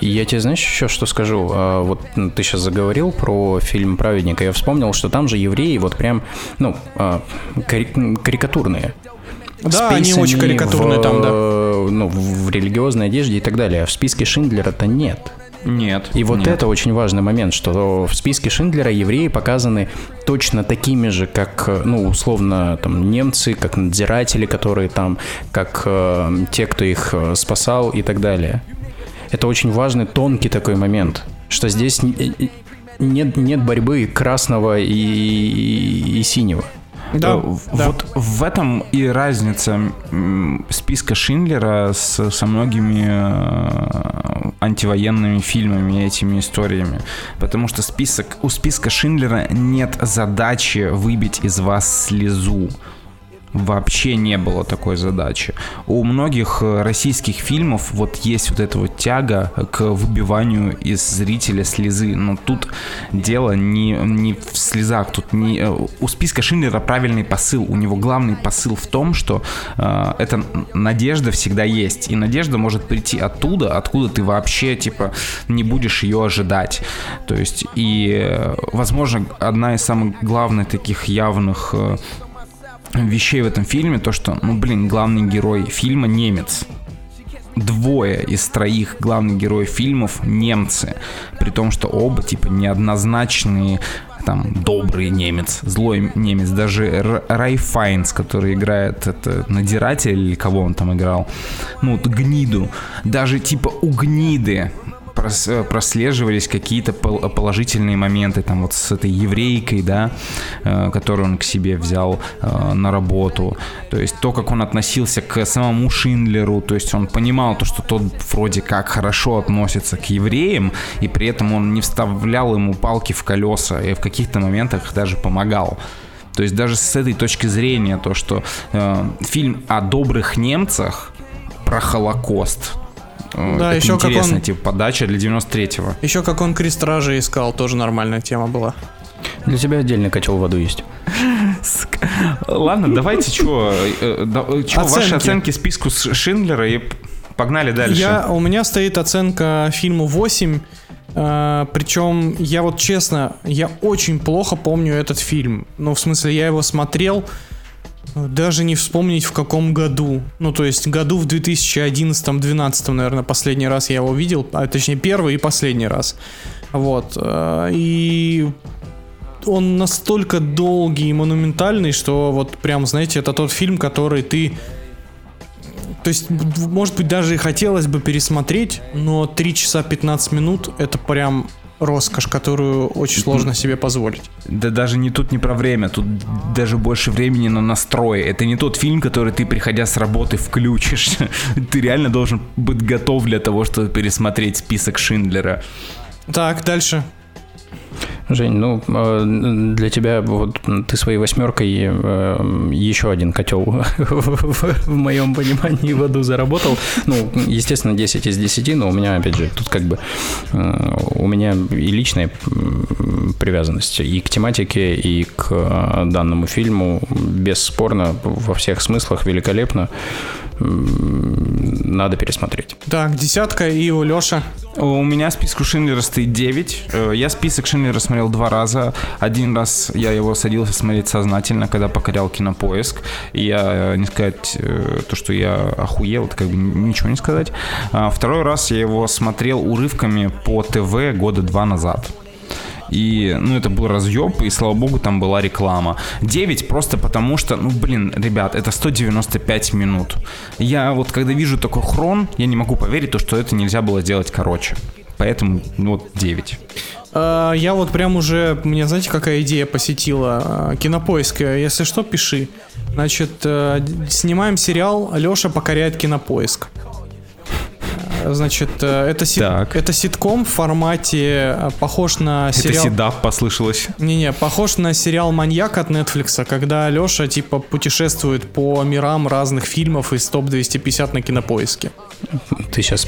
Я тебе, знаешь, еще что скажу? А, Вот ты сейчас заговорил про фильм «Праведник», и я вспомнил, что там же евреи вот прям, ну, а, карикатурные. Да, они очень карикатурные в, там, да. Ну, в религиозной одежде и так далее. А в списке Шиндлера-то нет. Нет. И вот нет. это очень важный момент, что в списке Шиндлера евреи показаны точно такими же, как, э, ну, условно, там, немцы, как надзиратели, которые там, как э, те, кто их э, спасал и так далее. Это очень важный, тонкий такой момент, что здесь э, нет, нет борьбы красного и, и- и синего. Да, Э, да. Вот в этом и разница списка Шиндлера с, со многими э, антивоенными фильмами и этими историями. Потому что список, у списка Шиндлера нет задачи выбить из вас слезу. Вообще не было такой задачи. У многих э, российских фильмов вот есть вот эта вот тяга к выбиванию из зрителя слезы. Но тут дело не, не в слезах. Тут не, э, у списка Шиндлера правильный посыл. У него главный посыл в том, что э, эта надежда всегда есть. И надежда может прийти оттуда, откуда ты вообще типа не будешь ее ожидать. То есть и, э, возможно, одна из самых главных таких явных вещей в этом фильме, то что, ну блин, главный герой фильма немец. Двое из троих главных героев фильмов немцы. При том, что оба типа неоднозначные там добрый немец, злой немец, даже Р- Рай Файнс, который играет это надиратель или кого он там играл, ну вот гниду, даже типа у гниды прослеживались какие-то пол- положительные моменты, там вот с этой еврейкой, да, э, которую он к себе взял э, на работу, то есть то, как он относился к самому Шиндлеру, то есть он понимал то, что тот вроде как хорошо относится к евреям, и при этом он не вставлял ему палки в колеса, и в каких-то моментах даже помогал. То есть даже с этой точки зрения, то, что э, фильм о добрых немцах про Холокост, э, Да, это еще как интересная он- типа подача для 93-го. Еще как он крест стражи искал, тоже нормальная тема была. Для тебя отдельный котел в аду есть. Ладно, давайте что, что ваши Оценки. списку с Шиндлера и погнали дальше. Я, у меня стоит оценка фильму 8. э, причем, я вот честно, я очень плохо помню этот фильм. Ну, в смысле, я его смотрел, э, даже не вспомнить в каком году. Ну, то есть, году в 2011-2012, наверное, последний раз я его видел. А, точнее, первый и последний раз. Вот. э, И он настолько долгий и монументальный, что вот прям, знаете, это тот фильм, который ты то есть, может быть, даже и хотелось бы пересмотреть, но 3 часа 15 минут это прям роскошь, которую очень сложно себе позволить. Да даже не тут не про время, тут даже больше времени на настрой. Это не тот фильм, который ты, приходя с работы, включишь. Ты реально должен быть готов для того, чтобы пересмотреть список Шиндлера. Так, дальше. Жень, ну э, для тебя вот ты своей восьмеркой э, еще один котел в моем понимании в аду заработал. Ну, естественно, 10 из 10, но у меня, опять же, тут как бы э, у меня и личная привязанность и к тематике, и к данному фильму бесспорно во всех смыслах великолепно. Надо пересмотреть. Так, десятка и у Леша. У меня списку Шиндлера стоит 9. Э, Я список Шиндлера смотрел два раза. Один раз я его садился смотреть сознательно, когда покорял кинопоиск. И я, э, не сказать э, то, что я охуел, это как бы ничего не сказать. А Второй раз я его смотрел урывками по ТВ года два назад. И, ну, это был разъеб, и, слава богу, там была реклама. 9 просто потому что, ну, блин, ребят, это 195 минут. Я вот, когда вижу такой хрон, я не могу поверить, то, что это нельзя было сделать короче. Поэтому, ну, вот, 9. Э, Я вот прям уже, мне знаете, какая идея посетила? Э, Кинопоиск, если что, пиши. Значит, э, снимаем сериал «Леша покоряет кинопоиск». Э, Значит, э, это, сит- это ситком в формате, э, похож на Это сериал... седав послышалось. Не-не, похож на сериал «Маньяк» от Netflix, когда Леша, типа, путешествует по мирам разных фильмов из топ-250 на кинопоиске. Ты сейчас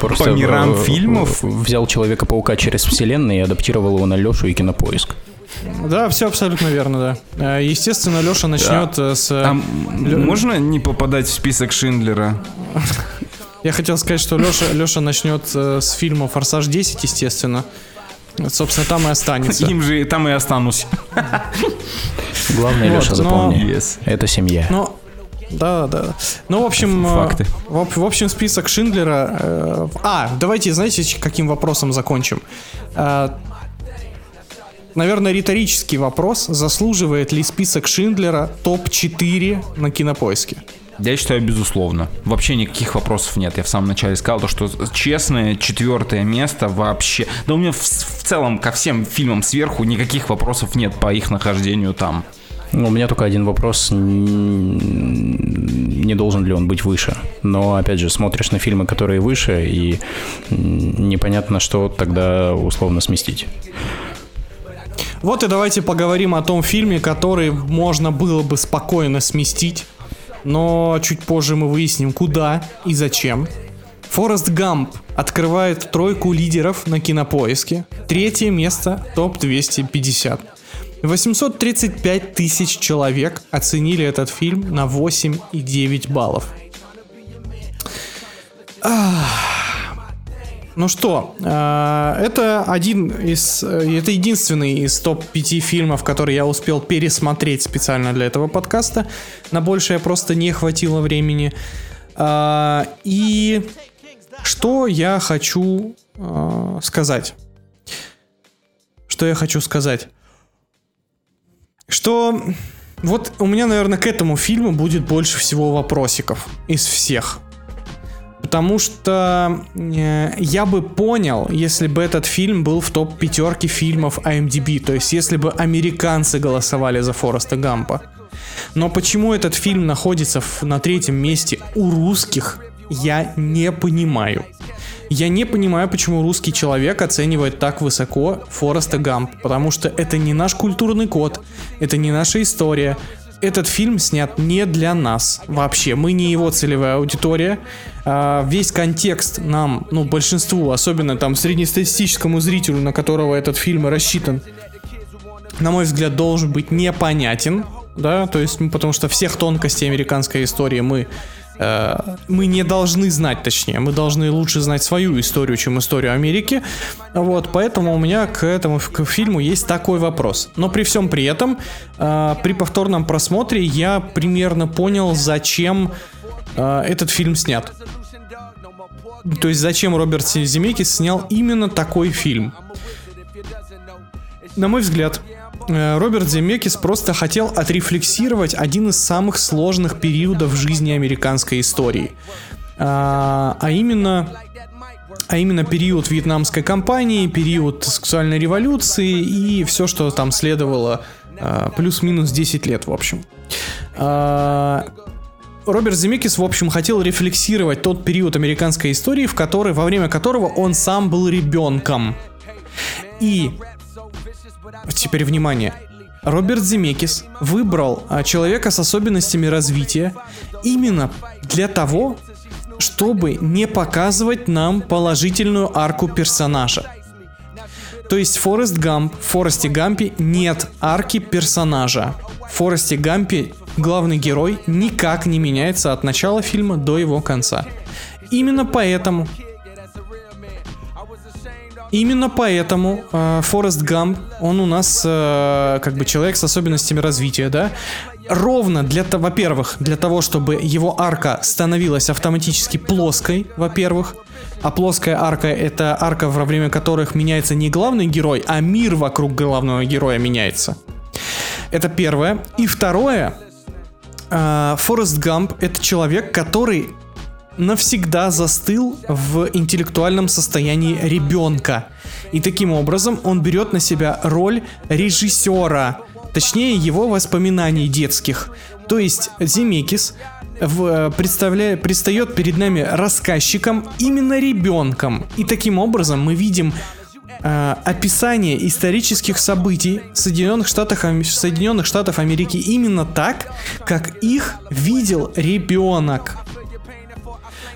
просто По мирам э, фильмов? э, взял Человека-паука через вселенную и адаптировал его на Лешу и Кинопоиск. Да, все абсолютно верно, да. Э, Естественно, Леша начнет э, с... А м- можно не попадать в список Шиндлера? Я хотел сказать, что Леша, Леша начнет э, с фильма «Форсаж 10», естественно. Собственно, там и останется. Им же там и останусь. Главное, Вот, Леша, но- запомни, Yes. это семья. Но Да, да. Ну, в общем... э, Факты. В, в общем, список Шиндлера... э, а, давайте, знаете, каким вопросом закончим? Э, наверное, риторический вопрос. Заслуживает ли список Шиндлера топ-4 на кинопоиске? Я считаю, безусловно. Вообще никаких вопросов нет. Я в самом начале сказал, то, что честное четвертое место вообще... Да у меня в, в целом ко всем фильмам сверху никаких вопросов нет по их нахождению там. Ну, У меня только один вопрос, не должен ли он быть выше. Но, опять же, смотришь на фильмы, которые выше, и непонятно, что тогда условно сместить. Вот и давайте поговорим о том фильме, который можно было бы спокойно сместить, но чуть позже мы выясним, куда и зачем. Форест Гамп открывает тройку лидеров на кинопоиске. Третье место топ-250. 835 тысяч человек оценили этот фильм на 8,9 баллов. Ну что, э, это один из, э, это единственный из топ-5 фильмов, который я успел пересмотреть специально для этого подкаста. На большее просто не хватило времени. Э, И что я хочу сказать? Что я хочу сказать? Что вот у меня, наверное, к этому фильму будет больше всего вопросиков из всех. Потому что э, я бы понял, если бы этот фильм был в топ пятерке фильмов IMDb, то есть если бы американцы голосовали за Фореста Гампа. Но почему этот фильм находится в- на третьем месте у русских, я не понимаю. Я не понимаю, почему русский человек оценивает так высоко Фореста Гамп, потому что это не наш культурный код, это не наша история. Этот фильм снят не для нас вообще. Мы не его целевая аудитория. А, весь контекст нам, ну, большинству, особенно там среднестатистическому зрителю, на которого этот фильм рассчитан, на мой взгляд, должен быть непонятен, да, то есть, ну, потому что всех тонкостей американской истории мы э, мы не должны знать, точнее, мы должны лучше знать свою историю, чем историю Америки, вот, поэтому у меня к этому к фильму есть такой вопрос. Но при всем при этом, э, при повторном просмотре я примерно понял, зачем э, этот фильм снят. То есть зачем Роберт Земекис снял именно такой фильм. На мой взгляд, э, Роберт Земекис просто хотел отрефлексировать один из самых сложных периодов в жизни американской истории. А, а именно а именно период вьетнамской кампании, период сексуальной революции и все, что там следовало а, плюс-минус 10 лет, в общем. Роберт Земекис, в общем, хотел рефлексировать тот период американской истории, в который, во время которого он сам был ребенком. И теперь внимание. Роберт Земекис выбрал а, человека с особенностями развития именно для того, чтобы не показывать нам положительную арку персонажа. То есть Форест Гамп, в Форесте Гампе нет арки персонажа. В Форесте Гампе главный герой никак не меняется от начала фильма до его конца. Именно поэтому Именно поэтому э, Форест Гамп, он у нас э, как бы человек с особенностями развития, да? Ровно для того, во-первых, для того, чтобы его арка становилась автоматически плоской, во-первых. А плоская арка это арка, во время которых меняется не главный герой, а мир вокруг главного героя меняется. Это первое. И второе, Форест Гамп это человек, который навсегда застыл в интеллектуальном состоянии ребенка. И таким образом он берет на себя роль режиссера, точнее его воспоминаний детских. То есть Земекис в, представляя, предстает перед нами рассказчиком именно ребенком. И таким образом мы видим э, описание исторических событий в Соединенных Штатах, Соединенных Штатов Америки именно так, как их видел ребенок.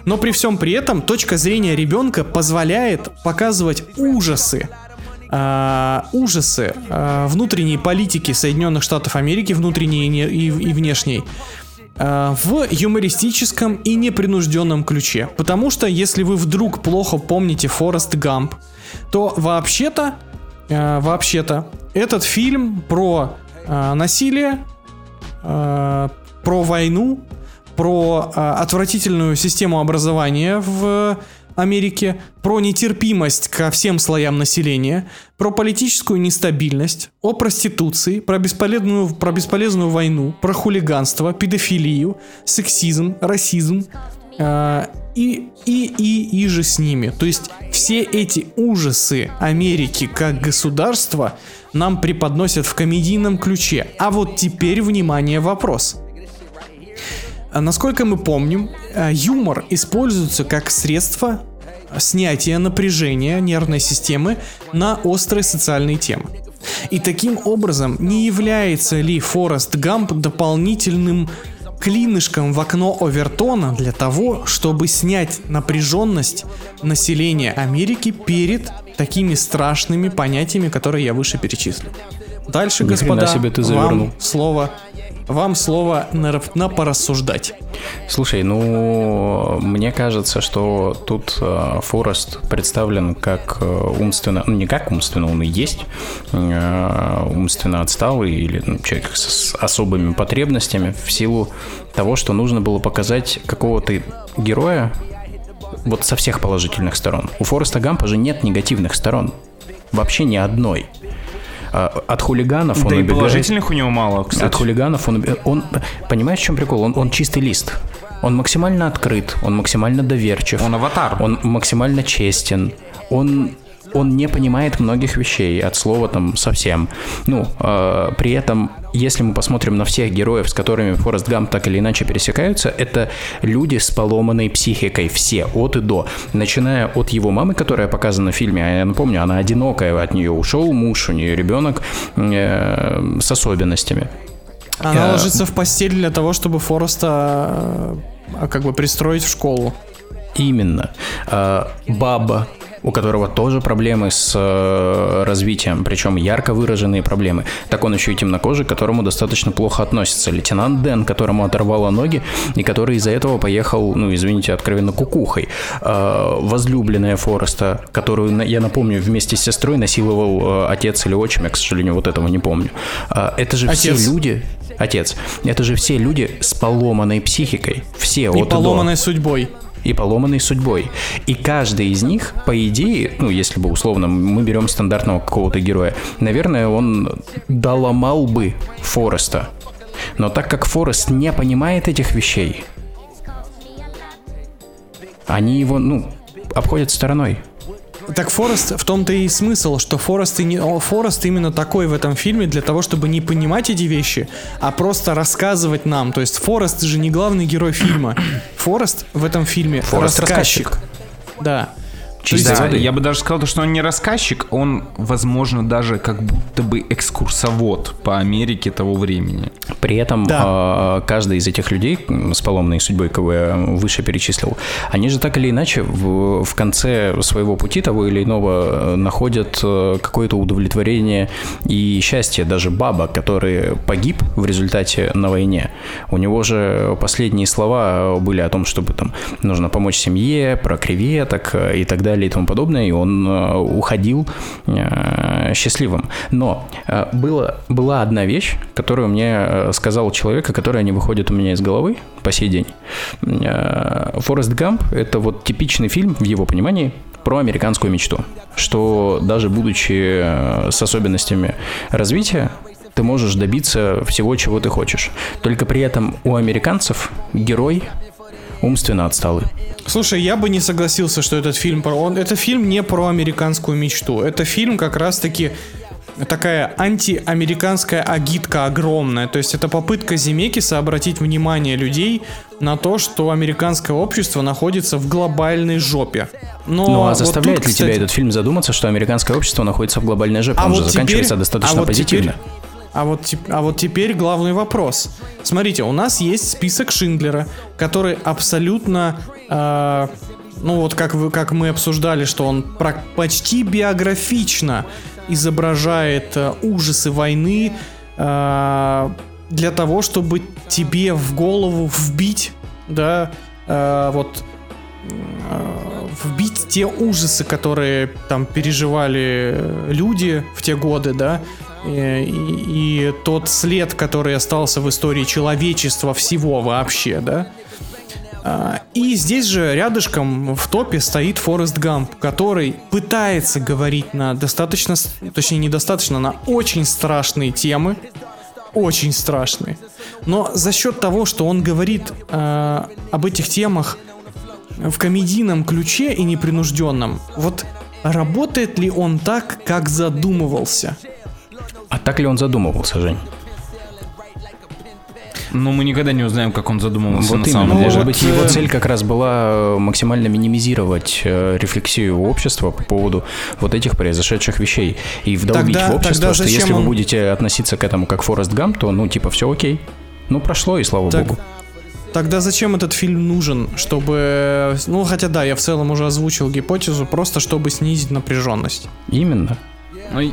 Но при всем при этом точка зрения ребенка позволяет показывать ужасы. а, ужасы а, внутренней политики Соединенных Штатов Америки, внутренней и, и- и внешней, а, в юмористическом и непринужденном ключе. Потому что если вы вдруг плохо помните Форест Гамп, то вообще-то, а, вообще-то, этот фильм про а, насилие, а, про войну, про а, отвратительную систему образования в Америке, про нетерпимость ко всем слоям населения, про политическую нестабильность, о проституции, про бесполезную, про бесполезную войну, про хулиганство, педофилию, сексизм, расизм, и, и, и, и же с ними. То есть все эти ужасы Америки как государства нам преподносят в комедийном ключе. А вот теперь, внимание, вопрос. А Насколько мы помним, э, юмор используется как средство снятия напряжения нервной системы на острые социальные темы. И таким образом, не является ли Форест Гамп дополнительным клинышком в окно Овертона для того, чтобы снять напряженность населения Америки перед такими страшными понятиями, которые я выше перечислил. Дальше, Ни господа, себе ты вам слово, вам слово на, на порассуждать. Слушай, ну, мне кажется, что тут э, Форест представлен как э, умственно, ну не как умственно, он и есть э, умственно отсталый или ну, человек с, особыми потребностями в силу того, что нужно было показать какого-то героя вот со всех положительных сторон. У Фореста Гампа же нет негативных сторон. Вообще ни одной. А, От хулиганов он Да и убегает. положительных у него мало, кстати. От хулиганов он, он понимаешь, в чем прикол? Он, он чистый лист. Он максимально открыт, он максимально доверчив. Он аватар. Он максимально честен. Он он не понимает многих вещей от слова там совсем. Ну, э, при этом, если мы посмотрим на всех героев, с которыми Форест Гамп так или иначе пересекаются, это люди с поломанной психикой, все, от и до. Начиная от его мамы, которая показана в фильме, а я напомню, она одинокая, от нее ушел муж, у нее ребенок э, с особенностями. Она Э, ложится в постель для того, чтобы Фореста э, как бы пристроить в школу. Именно. А, Баба, у которого тоже проблемы с э, развитием, причем ярко выраженные проблемы. Так он еще и темнокожий, к которому достаточно плохо относится. Лейтенант Дэн, которому оторвало ноги, и который из-за этого поехал, ну, извините, откровенно кукухой. А, Возлюбленная Фореста, которую, я напомню, вместе с сестрой насиловал э, отец или отчим, я, к сожалению, вот этого не помню. Это же Отец. все люди... Отец. Это же все люди с поломанной психикой. Все И от и до поломанной судьбой. И поломанной судьбой. И каждый из них, по идее, ну, если бы условно мы берем стандартного какого-то героя, наверное, он доломал бы Фореста. Но так как Форест не понимает этих вещей, они его, ну, обходят стороной. Так Форест, в том-то и смысл, что Форест, и не, Форест именно такой в этом фильме для того, чтобы не понимать эти вещи, а просто рассказывать нам. То есть Форест же не главный герой фильма. Форест в этом фильме Форест рассказчик. Да. Чистой Да, воды. я бы даже сказал, что он не рассказчик, он, возможно, даже как будто бы экскурсовод по Америке того времени. При этом Да. э, каждый из этих людей с поломной судьбой, кого я выше перечислил, они же так или иначе в, в конце своего пути того или иного э, находят э, какое-то удовлетворение и счастье. Даже баба, который погиб в результате на войне, у него же последние слова были о том, чтобы там нужно помочь семье, про креветок э, и так далее и тому подобное, и он э, уходил э, счастливым. Но э, было, была одна вещь, которую мне сказал человек, которая не выходит у меня из головы по сей день. Форест Гамп — это вот типичный фильм, в его понимании, про американскую мечту. Что даже будучи с особенностями развития, ты можешь добиться всего, чего ты хочешь. Только при этом у американцев герой умственно отсталый. Слушай, я бы не согласился, что этот фильм про... Он, это фильм не про американскую мечту. Это фильм как раз-таки такая антиамериканская агитка огромная. То есть это попытка Земекиса обратить внимание людей на то, что американское общество находится в глобальной жопе. Но Ну а вот заставляет тут, ли тебя кстати, этот фильм задуматься, что американское общество находится в глобальной жопе? А Он вот же теперь- заканчивается достаточно а вот позитивно. теперь- а вот, а вот теперь главный вопрос. Смотрите, у нас есть список Шиндлера, который абсолютно, э, ну вот как, вы, как мы обсуждали, что он про- почти биографично изображает э, ужасы войны э, для того, чтобы тебе в голову вбить, да, э, вот вбить те ужасы, которые там переживали люди в те годы, да, и, и тот след, который остался в истории человечества всего вообще, да. А, И здесь же рядышком в топе стоит Форест Гамп, который пытается говорить на достаточно, точнее недостаточно, на очень страшные темы, очень страшные. Но за счет того, что он говорит э, об этих темах в комедийном ключе и непринужденном, вот работает ли он так, как задумывался? А так ли он задумывался, Жень? Но мы никогда не узнаем, как он задумывался Вот на самом именно. деле. Может быть, его цель как раз была э, максимально минимизировать э, рефлексию общества по поводу вот этих произошедших вещей. И вдолбить Тогда- в общество, тогда что если вы он- будете относиться к этому как Форест Гамп, то, ну, типа, все окей. Ну, прошло, и слава Так, богу. Тогда зачем этот фильм нужен? Чтобы... Ну, хотя да, я в целом уже озвучил гипотезу, просто чтобы снизить напряженность. Именно. Ну, и-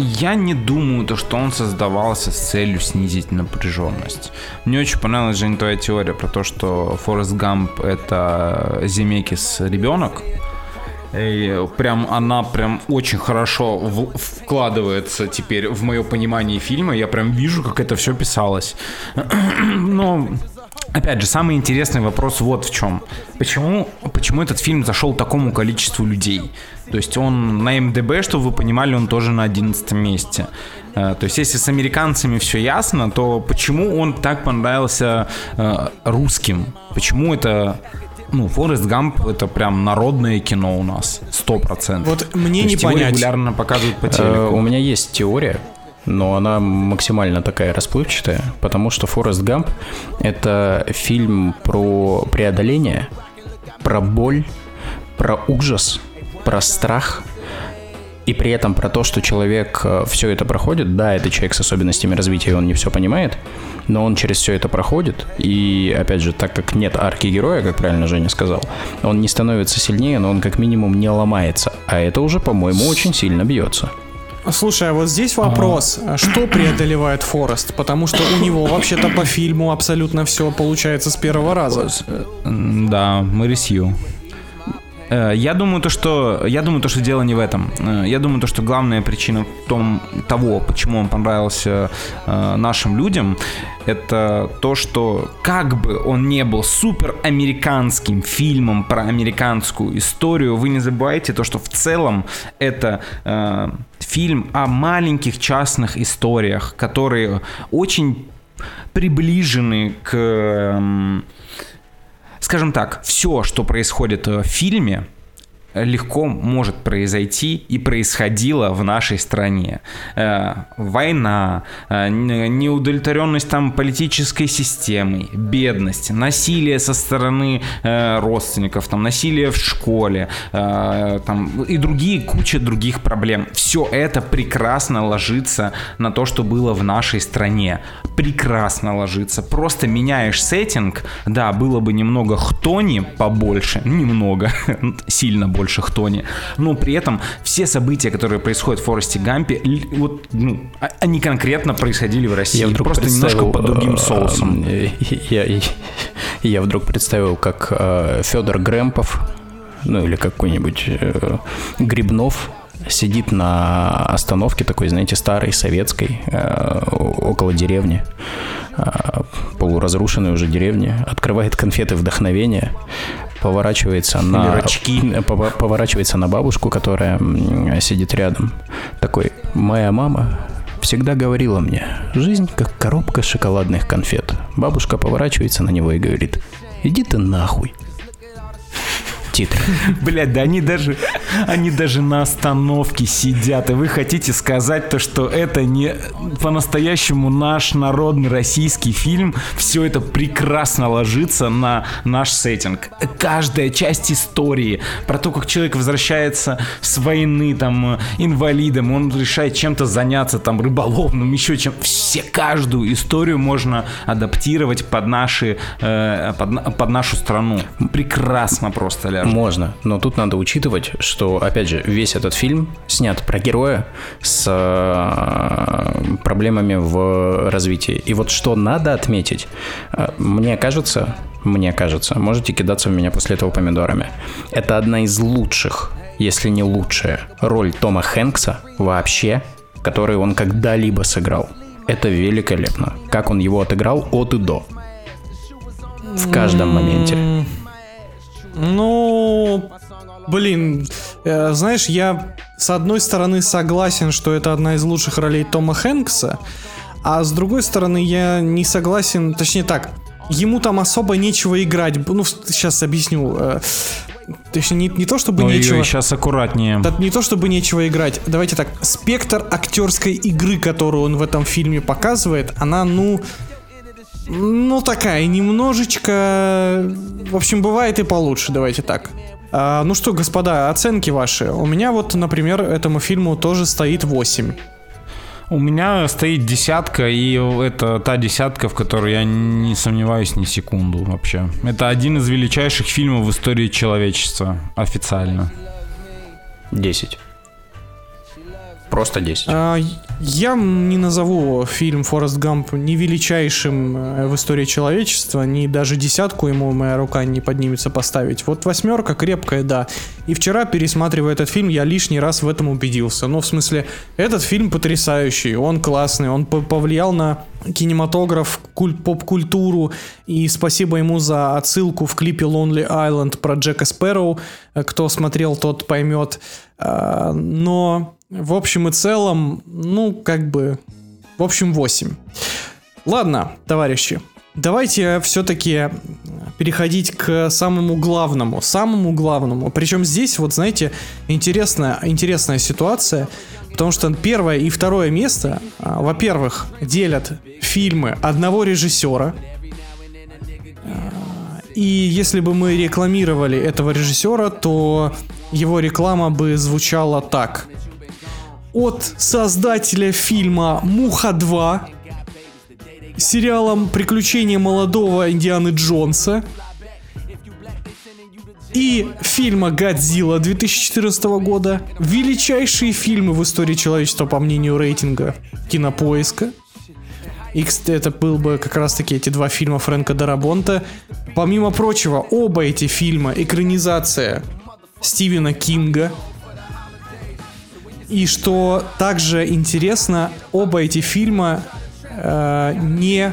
я не думаю, то, что он создавался с целью снизить напряженность. Мне очень понравилась, Жень, твоя теория про то, что Форест Гамп — это Земекис ребенок. И прям она прям очень хорошо в- вкладывается теперь в мое понимание фильма. Я прям вижу, как это все писалось. Но Опять же, самый интересный вопрос вот в чем. Почему, почему этот фильм зашел такому количеству людей? То есть он на МДБ, чтобы вы понимали, он тоже на 11 месте. Э, То есть если с американцами все ясно, то почему он так понравился э, русским? Почему это... Ну, Форест Гамп это прям народное кино у нас, сто процентов. Вот мне То не есть его понять. регулярно показывают по Э, телеку. У меня есть теория, но она максимально такая расплывчатая, потому что Форест Гамп — это фильм про преодоление, про боль, про ужас, про страх, и при этом про то, что человек все это проходит. Да, это человек с особенностями развития, он не все понимает, но он через все это проходит. И, опять же, так как нет арки героя, как правильно Женя сказал, он не становится сильнее, но он как минимум не ломается. А это уже, по-моему, очень сильно бьется. Слушай, а вот здесь вопрос, а что преодолевает Форест? Потому что у него вообще-то по фильму абсолютно все получается с первого раза. М, Да, Мэри Сью. Э, Я думаю, то, что я думаю, то, что дело не в этом. Э, Я думаю, то, что главная причина в том того, почему он понравился э, нашим людям, это то, что как бы он не был супер американским фильмом про американскую историю, вы не забывайте то, что в целом это э, фильм о маленьких частных историях, которые очень приближены к эм, скажем так, все, что происходит э, в фильме, легко может произойти и происходило в нашей стране. Э, война, э, неудовлетворенность там политической системой, бедность, насилие со стороны э, родственников, там насилие в школе, там и другие куча других проблем. Все это прекрасно ложится на то, что было в нашей стране. Прекрасно ложится. Просто меняешь сеттинг, да, было бы немного хтони побольше, немного, сильно больше хтони, но при этом все события, которые происходят в Форесте Гампе, вот, ну, а- они конкретно происходили в России, просто немножко под другим э, соусом. э, Я, я- я вдруг представил, как Федор Грэмпов, ну или какой-нибудь э, Грибнов сидит на остановке такой, знаете, старой, советской, э, около деревни, э, полуразрушенной уже деревни, открывает конфеты вдохновения, поворачивается на рачки. пова- поворачивается на бабушку, которая сидит рядом, такой: моя мама всегда говорила мне, жизнь как коробка шоколадных конфет. Бабушка поворачивается на него и говорит: иди ты нахуй. Титр. Блядь, да они даже, они даже на остановке сидят, и вы хотите сказать то, что это не по-настоящему наш народный российский фильм, все это прекрасно ложится на наш сеттинг. Каждая часть истории, про то, как человек возвращается с войны, там, инвалидом, он решает чем-то заняться, там, рыболовным, еще чем все, каждую историю можно адаптировать под наши, э, под, под нашу страну. Прекрасно просто ляжет. Можно, но тут надо учитывать, что, опять же, весь этот фильм снят про героя с э, проблемами в развитии. И вот что надо отметить, э, мне кажется, мне кажется, можете кидаться в меня после этого помидорами, это одна из лучших, если не лучшая, роль Тома Хэнкса вообще, которую он когда-либо сыграл. Это великолепно. Как он его отыграл от и до. В каждом моменте. Ну, блин, э, знаешь, я с одной стороны согласен, что это одна из лучших ролей Тома Хэнкса, а с другой стороны я не согласен, точнее так, ему там особо нечего играть. Ну, сейчас объясню. э, Точнее, не, не то чтобы Ну нечего... и сейчас аккуратнее. Да не то чтобы нечего играть. Давайте так, спектр актерской игры, которую он в этом фильме показывает, она, ну, ну такая, немножечко, в общем, бывает и получше, давайте так. А, ну что, господа, оценки ваши. У меня вот, например, этому фильму тоже стоит 8. У меня стоит десятка, и это та десятка, в которой я не сомневаюсь ни секунду вообще. Это один из величайших фильмов в истории человечества, официально. 10. Просто 10. А, я не назову фильм Форест Гамп ни величайшим э, в истории человечества, ни даже десятку ему моя рука не поднимется поставить. Вот восьмерка крепкая, да. И вчера, пересматривая этот фильм, я лишний раз в этом убедился. Ну, в смысле, этот фильм потрясающий, он классный, он по- повлиял на кинематограф, куль- поп-культуру, и спасибо ему за отсылку в клипе Lonely Island про Джека Спэроу. Э, Кто смотрел, тот поймет. А, Но в общем и целом, ну, как бы, в общем, 8. Ладно, товарищи, давайте все-таки переходить к самому главному, самому главному. Причем здесь, вот знаете, интересная, интересная ситуация, потому что первое и второе место, а, во-первых, делят фильмы одного режиссера, и если бы мы рекламировали этого режиссера, то его реклама бы звучала так. От создателя фильма «Муха 2», сериалом «Приключения молодого Индианы Джонса» и фильма «Годзилла» 2014 года, величайшие фильмы в истории человечества по мнению рейтинга кинопоиска. И, это был бы как раз-таки эти два фильма Фрэнка Дарабонта. Помимо прочего, оба эти фильма экранизация Стивена Кинга. И что также интересно, оба эти фильма э, не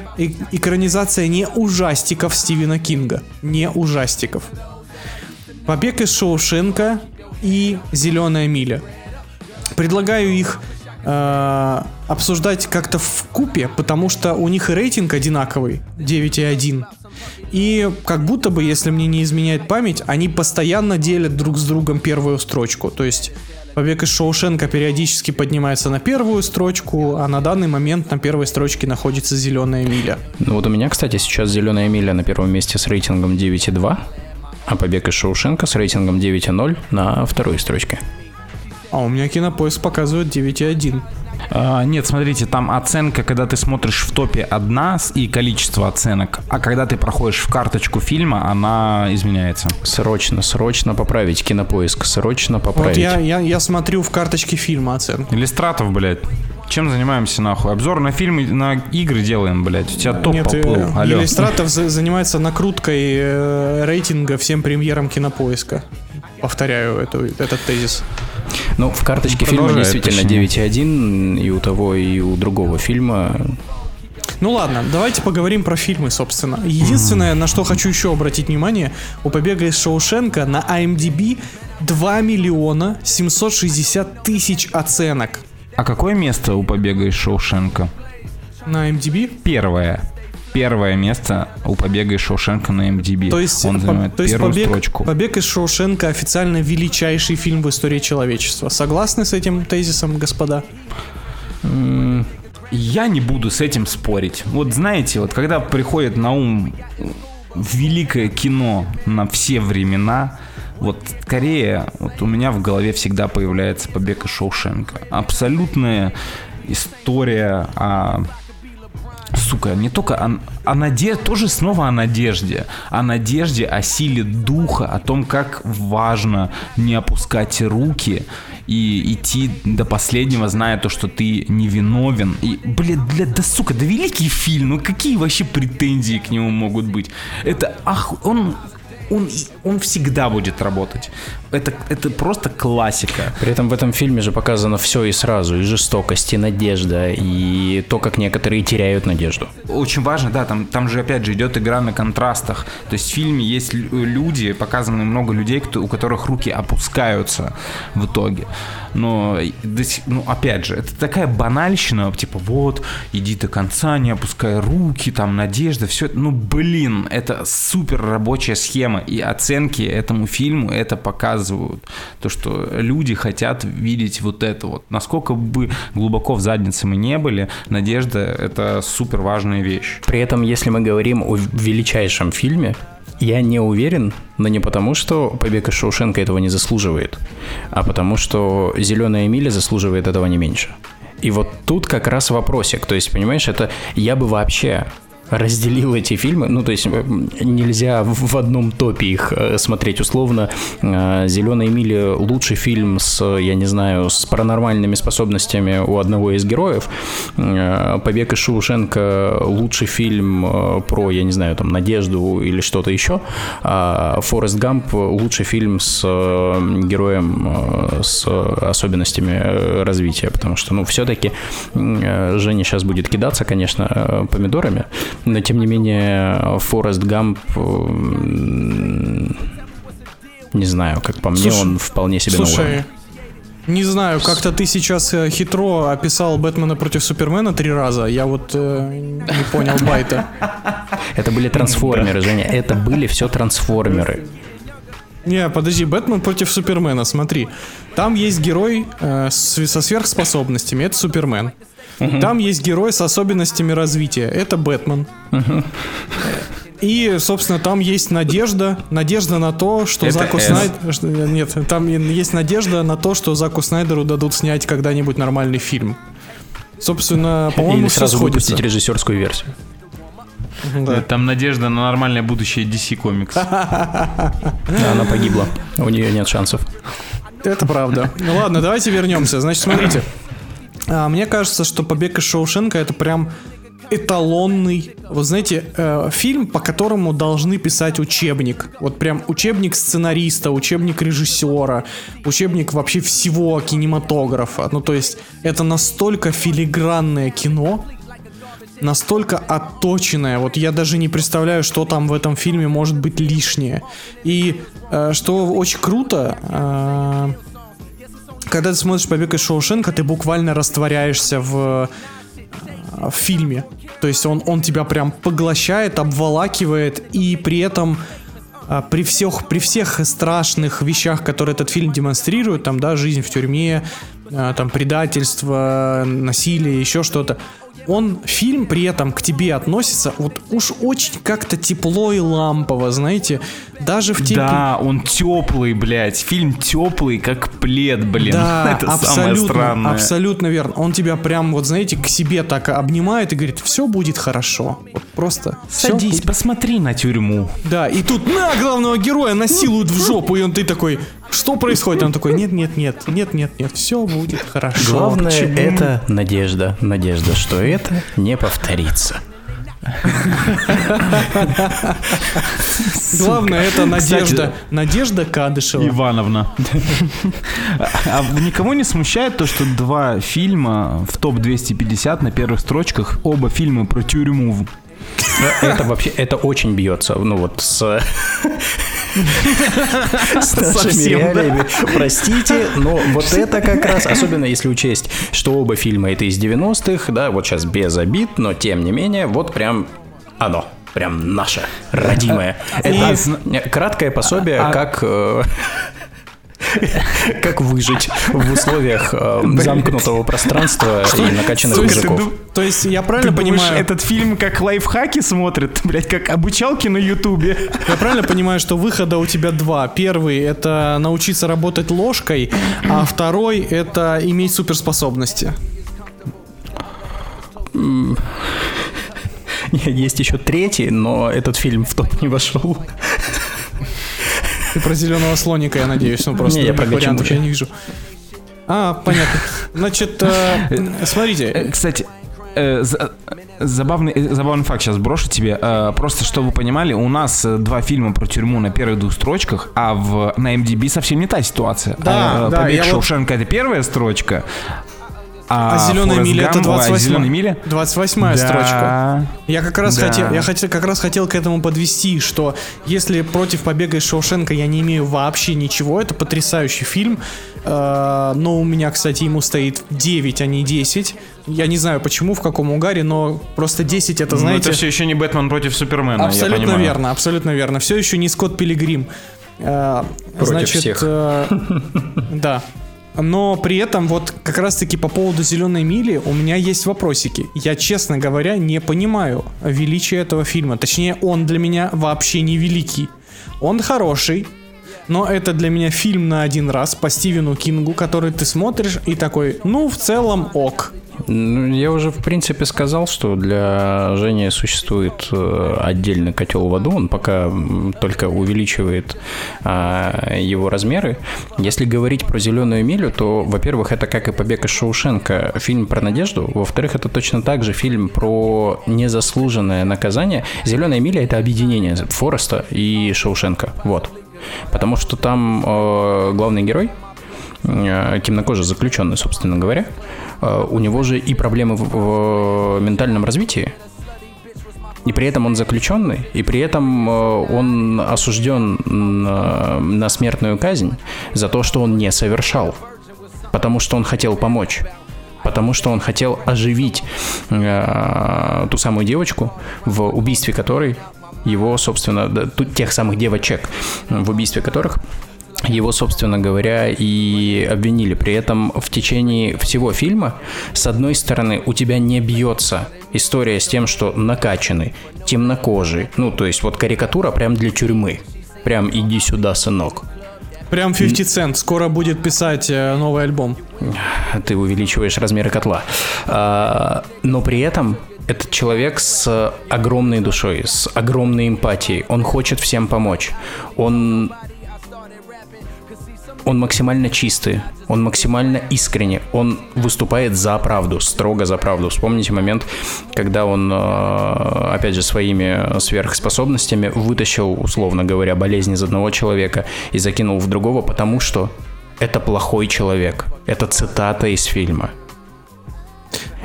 экранизация не ужастиков Стивена Кинга, не ужастиков. Побег из Шоушенка и Зеленая миля. Предлагаю их э, обсуждать как-то в купе, потому что у них и рейтинг одинаковый 9,1. И как будто бы, если мне не изменяет память, они постоянно делят друг с другом первую строчку. То есть Побег из Шоушенка периодически поднимается на первую строчку, а на данный момент на первой строчке находится Зеленая миля. Ну вот у меня, кстати, сейчас «Зеленая миля» на первом месте с рейтингом 9,2, а «Побег из Шоушенка» с рейтингом 9,0 на второй строчке. А у меня кинопоиск показывает 9,1. А, нет, смотрите, там оценка, когда ты смотришь в топе одна и количество оценок, а когда ты проходишь в карточку фильма, она изменяется. Срочно, срочно поправить кинопоиск, срочно Вот поправить. я, я, я смотрю в карточке фильма оценку. Иллюстратов, блядь. Чем занимаемся, нахуй? Обзор на фильмы, на игры делаем, блядь. У тебя топ Нет, поплыл. э, Алло. Иллюстратов за- занимается накруткой э, рейтинга всем премьерам кинопоиска. Повторяю эту, этот тезис. Ну, в карточке фильма Продолжай, действительно точнее. 9,1 и у того, и у другого фильма. Ну ладно, давайте поговорим про фильмы, собственно. Единственное, на что хочу еще обратить внимание, у «Побега из Шоушенка» на IMDb 2 миллиона 760 тысяч оценок. А какое место у побега из Шоушенка? На IMDb? Первое. Первое место у побега из Шоушенка на MDB. То есть, Он по- занимает то есть первую побег, строчку. «Побег из Шоушенка» официально величайший фильм в истории человечества. Согласны с этим тезисом, господа? Я не буду с этим спорить. Вот знаете, вот когда приходит на ум великое кино на все времена, вот скорее вот у меня в голове всегда появляется побег из Шоушенка. Абсолютная история о Сука, не только о, о надежде, тоже снова о надежде. О надежде, о силе духа, о том, как важно не опускать руки и идти до последнего, зная то, что ты невиновен. И, блядь, блядь, да сука, да великий фильм, ну какие вообще претензии к нему могут быть? Это, ах, он он, он всегда будет работать. Это, это просто классика. При этом в этом фильме же показано все и сразу, и жестокость, и надежда, и то, как некоторые теряют надежду. Очень важно, да, там, там же опять же идет игра на контрастах. То есть в фильме есть лю- люди, показаны много людей, кто, у которых руки опускаются в итоге. Но, ну, опять же, это такая банальщина, типа, вот, иди до конца, не опускай руки, там, надежда, все. Ну, блин, это супер рабочая схема, и оценки этому фильму это показывают. То, что люди хотят видеть вот это вот. Насколько бы глубоко в заднице мы не были, надежда — это супер важная вещь. При этом, если мы говорим о величайшем фильме, я не уверен, но не потому, что «Побег из Шоушенка» этого не заслуживает, а потому, что «Зеленая миля» заслуживает этого не меньше. И вот тут как раз вопросик. То есть, понимаешь, это я бы вообще разделил эти фильмы, ну, то есть э, нельзя в одном топе их э, смотреть условно. «Зеленая миля» лучший фильм с, я не знаю, с паранормальными способностями у одного из героев. Э, «Побег из Шоушенка» лучший фильм э, про, я не знаю, там, надежду или что-то еще. А «Форест Гамп» лучший фильм с э, героем э, с особенностями э, развития, потому что, ну, все-таки Женя сейчас будет кидаться, конечно, э, помидорами, но тем не менее Форест Гамп, м, не знаю, как по мне, Слушай, он вполне себе на Слушай, уровне. не знаю, как-то ты сейчас э, хитро описал Бэтмена против Супермена три раза. Я вот э, не понял байта. Это были трансформеры, Женя, это были все трансформеры. Не, подожди, Бэтмен против Супермена, смотри. Там есть герой э, с- со сверхспособностями, это Супермен. Там есть герой с особенностями развития, это Бэтмен. И, собственно, там есть надежда, надежда на то, что Это Заку. Снайдеру... Нет, там есть надежда на то, что Заку Снайдеру дадут снять когда-нибудь нормальный фильм. Собственно, по-моему, Или сразу сходится. выпустить режиссерскую версию. Да. Там надежда на нормальное будущее DC Comics. Она погибла, у нее нет шансов. Это правда. Ну ладно, давайте вернемся. Значит, смотрите. А, Мне кажется, что «Побег из Шоушенка» это прям эталонный, вот знаете, э, фильм, по которому должны писать учебник. Вот прям учебник сценариста, учебник режиссера, учебник вообще всего кинематографа. Ну, то есть, это настолько филигранное кино, настолько отточенная. Вот я даже не представляю, что там в этом фильме может быть лишнее. И э, что очень круто, э, когда ты смотришь «Побег из Шоушенка», ты буквально растворяешься в, э, в фильме. То есть он, он тебя прям поглощает, обволакивает, и при этом а, при всех, при всех страшных вещах, которые этот фильм демонстрирует, там, да, жизнь в тюрьме, а, там, предательство, насилие, еще что-то, он, фильм при этом к тебе относится вот уж очень как-то тепло и лампово, знаете, даже в те Да, он теплый, блядь. Фильм теплый, как плед, блин. Да, Это самое абсолютно, странное. абсолютно верно. Он тебя прям, вот знаете, к себе так обнимает и говорит, все будет хорошо. Вот просто Садись, будет- посмотри на тюрьму. Да, и тут на главного героя насилуют в жопу, и он ты такой, что происходит? Он такой, нет, нет, нет, нет, нет, нет, все будет хорошо. Главное Почему? это надежда. Надежда, что это не повторится. Главное это надежда, надежда Кадышева. Ивановна. А никого не смущает то, что два фильма в топ-250 на первых строчках, оба фильма про тюрьму. Это вообще, это очень бьется, ну вот с... С нашими реалиями. Простите, но вот это как раз, особенно если учесть, что оба фильма это из 90-х, да, вот сейчас без обид, но тем не менее, вот прям оно. Прям наше, родимое. Это И- краткое пособие, как э, как выжить в условиях э, замкнутого пространства и накачанных мужиков. То есть я правильно понимаю, этот фильм как лайфхаки смотрит, блядь, как обучалки на ютубе? я правильно понимаю, что выхода у тебя два. Первый это научиться работать ложкой, а второй это иметь суперспособности. Есть еще третий, но этот фильм в топ не вошел. Ты про зеленого слоника, я надеюсь, ну просто Не, я про вариантов я не вижу. А, понятно. Значит, э, смотрите, Э, Кстати, э, за- Забавный, забавный факт сейчас брошу тебе. Просто, чтобы вы понимали, у нас два фильма про тюрьму на первых двух строчках, а в, на MDB совсем не та ситуация. Да, А, да, Побег я вот- Шоушенка это первая строчка, а, А зеленая Форест миля это Гамп- ой, 28 «Зелёная миля» 28 Да. строчка. Я как раз Да. хотел, я хотел, как раз хотел к этому подвести, что если против побега из Шоушенка я не имею вообще ничего, это потрясающий фильм. Э, но у меня, кстати, ему стоит 9, а не 10. Я не знаю почему, в каком угаре, но просто 10 это, Ну, знаете... это все еще не Бэтмен против Супермена, Абсолютно верно, абсолютно верно. Все еще не Скотт Пилигрим. Э, Значит, всех. э, да. Но при этом вот как раз-таки по поводу зеленой мили у меня есть вопросики. Я, честно говоря, не понимаю величия этого фильма. Точнее, он для меня вообще не великий. Он хороший, но это для меня фильм на один раз по Стивену Кингу, который ты смотришь и такой, ну, в целом ок. Ну, я уже, в принципе, сказал, что для Жени существует э, отдельный котел в аду. Он пока только увеличивает а, его размеры. Если говорить про «Зеленую милю», то, во-первых, это как и «Побег из Шоушенка» фильм про надежду. Во-вторых, это точно так же фильм про незаслуженное наказание. «Зеленая миля» — это объединение Фореста и Шоушенка. Вот. Потому что там э, главный герой, э, темнокожий заключенный, собственно говоря, у него же и проблемы в, в ментальном развитии, и при этом он заключенный, и при этом э, он осужден на, смертную казнь за то, что он не совершал, потому что он хотел помочь. Потому что он хотел оживить э, ту самую девочку, в убийстве которой его, собственно, да, тех самых девочек, в убийстве которых его, собственно говоря, и обвинили. При этом в течение всего фильма, с одной стороны, у тебя не бьется история с тем, что накачанный, темнокожий, ну, то есть вот карикатура прям для тюрьмы. Прям иди сюда, сынок. Прям 50 Cent скоро будет писать э, новый альбом. Ты увеличиваешь размеры котла. А, Но при этом этот человек с огромной душой, с огромной эмпатией. Он хочет всем помочь. Он он максимально чистый, он максимально искренне, он выступает за правду, строго за правду. Вспомните момент, когда он, э, опять же, своими сверхспособностями вытащил, условно говоря, болезнь из одного человека и закинул в другого, потому что это плохой человек. Это цитата из фильма.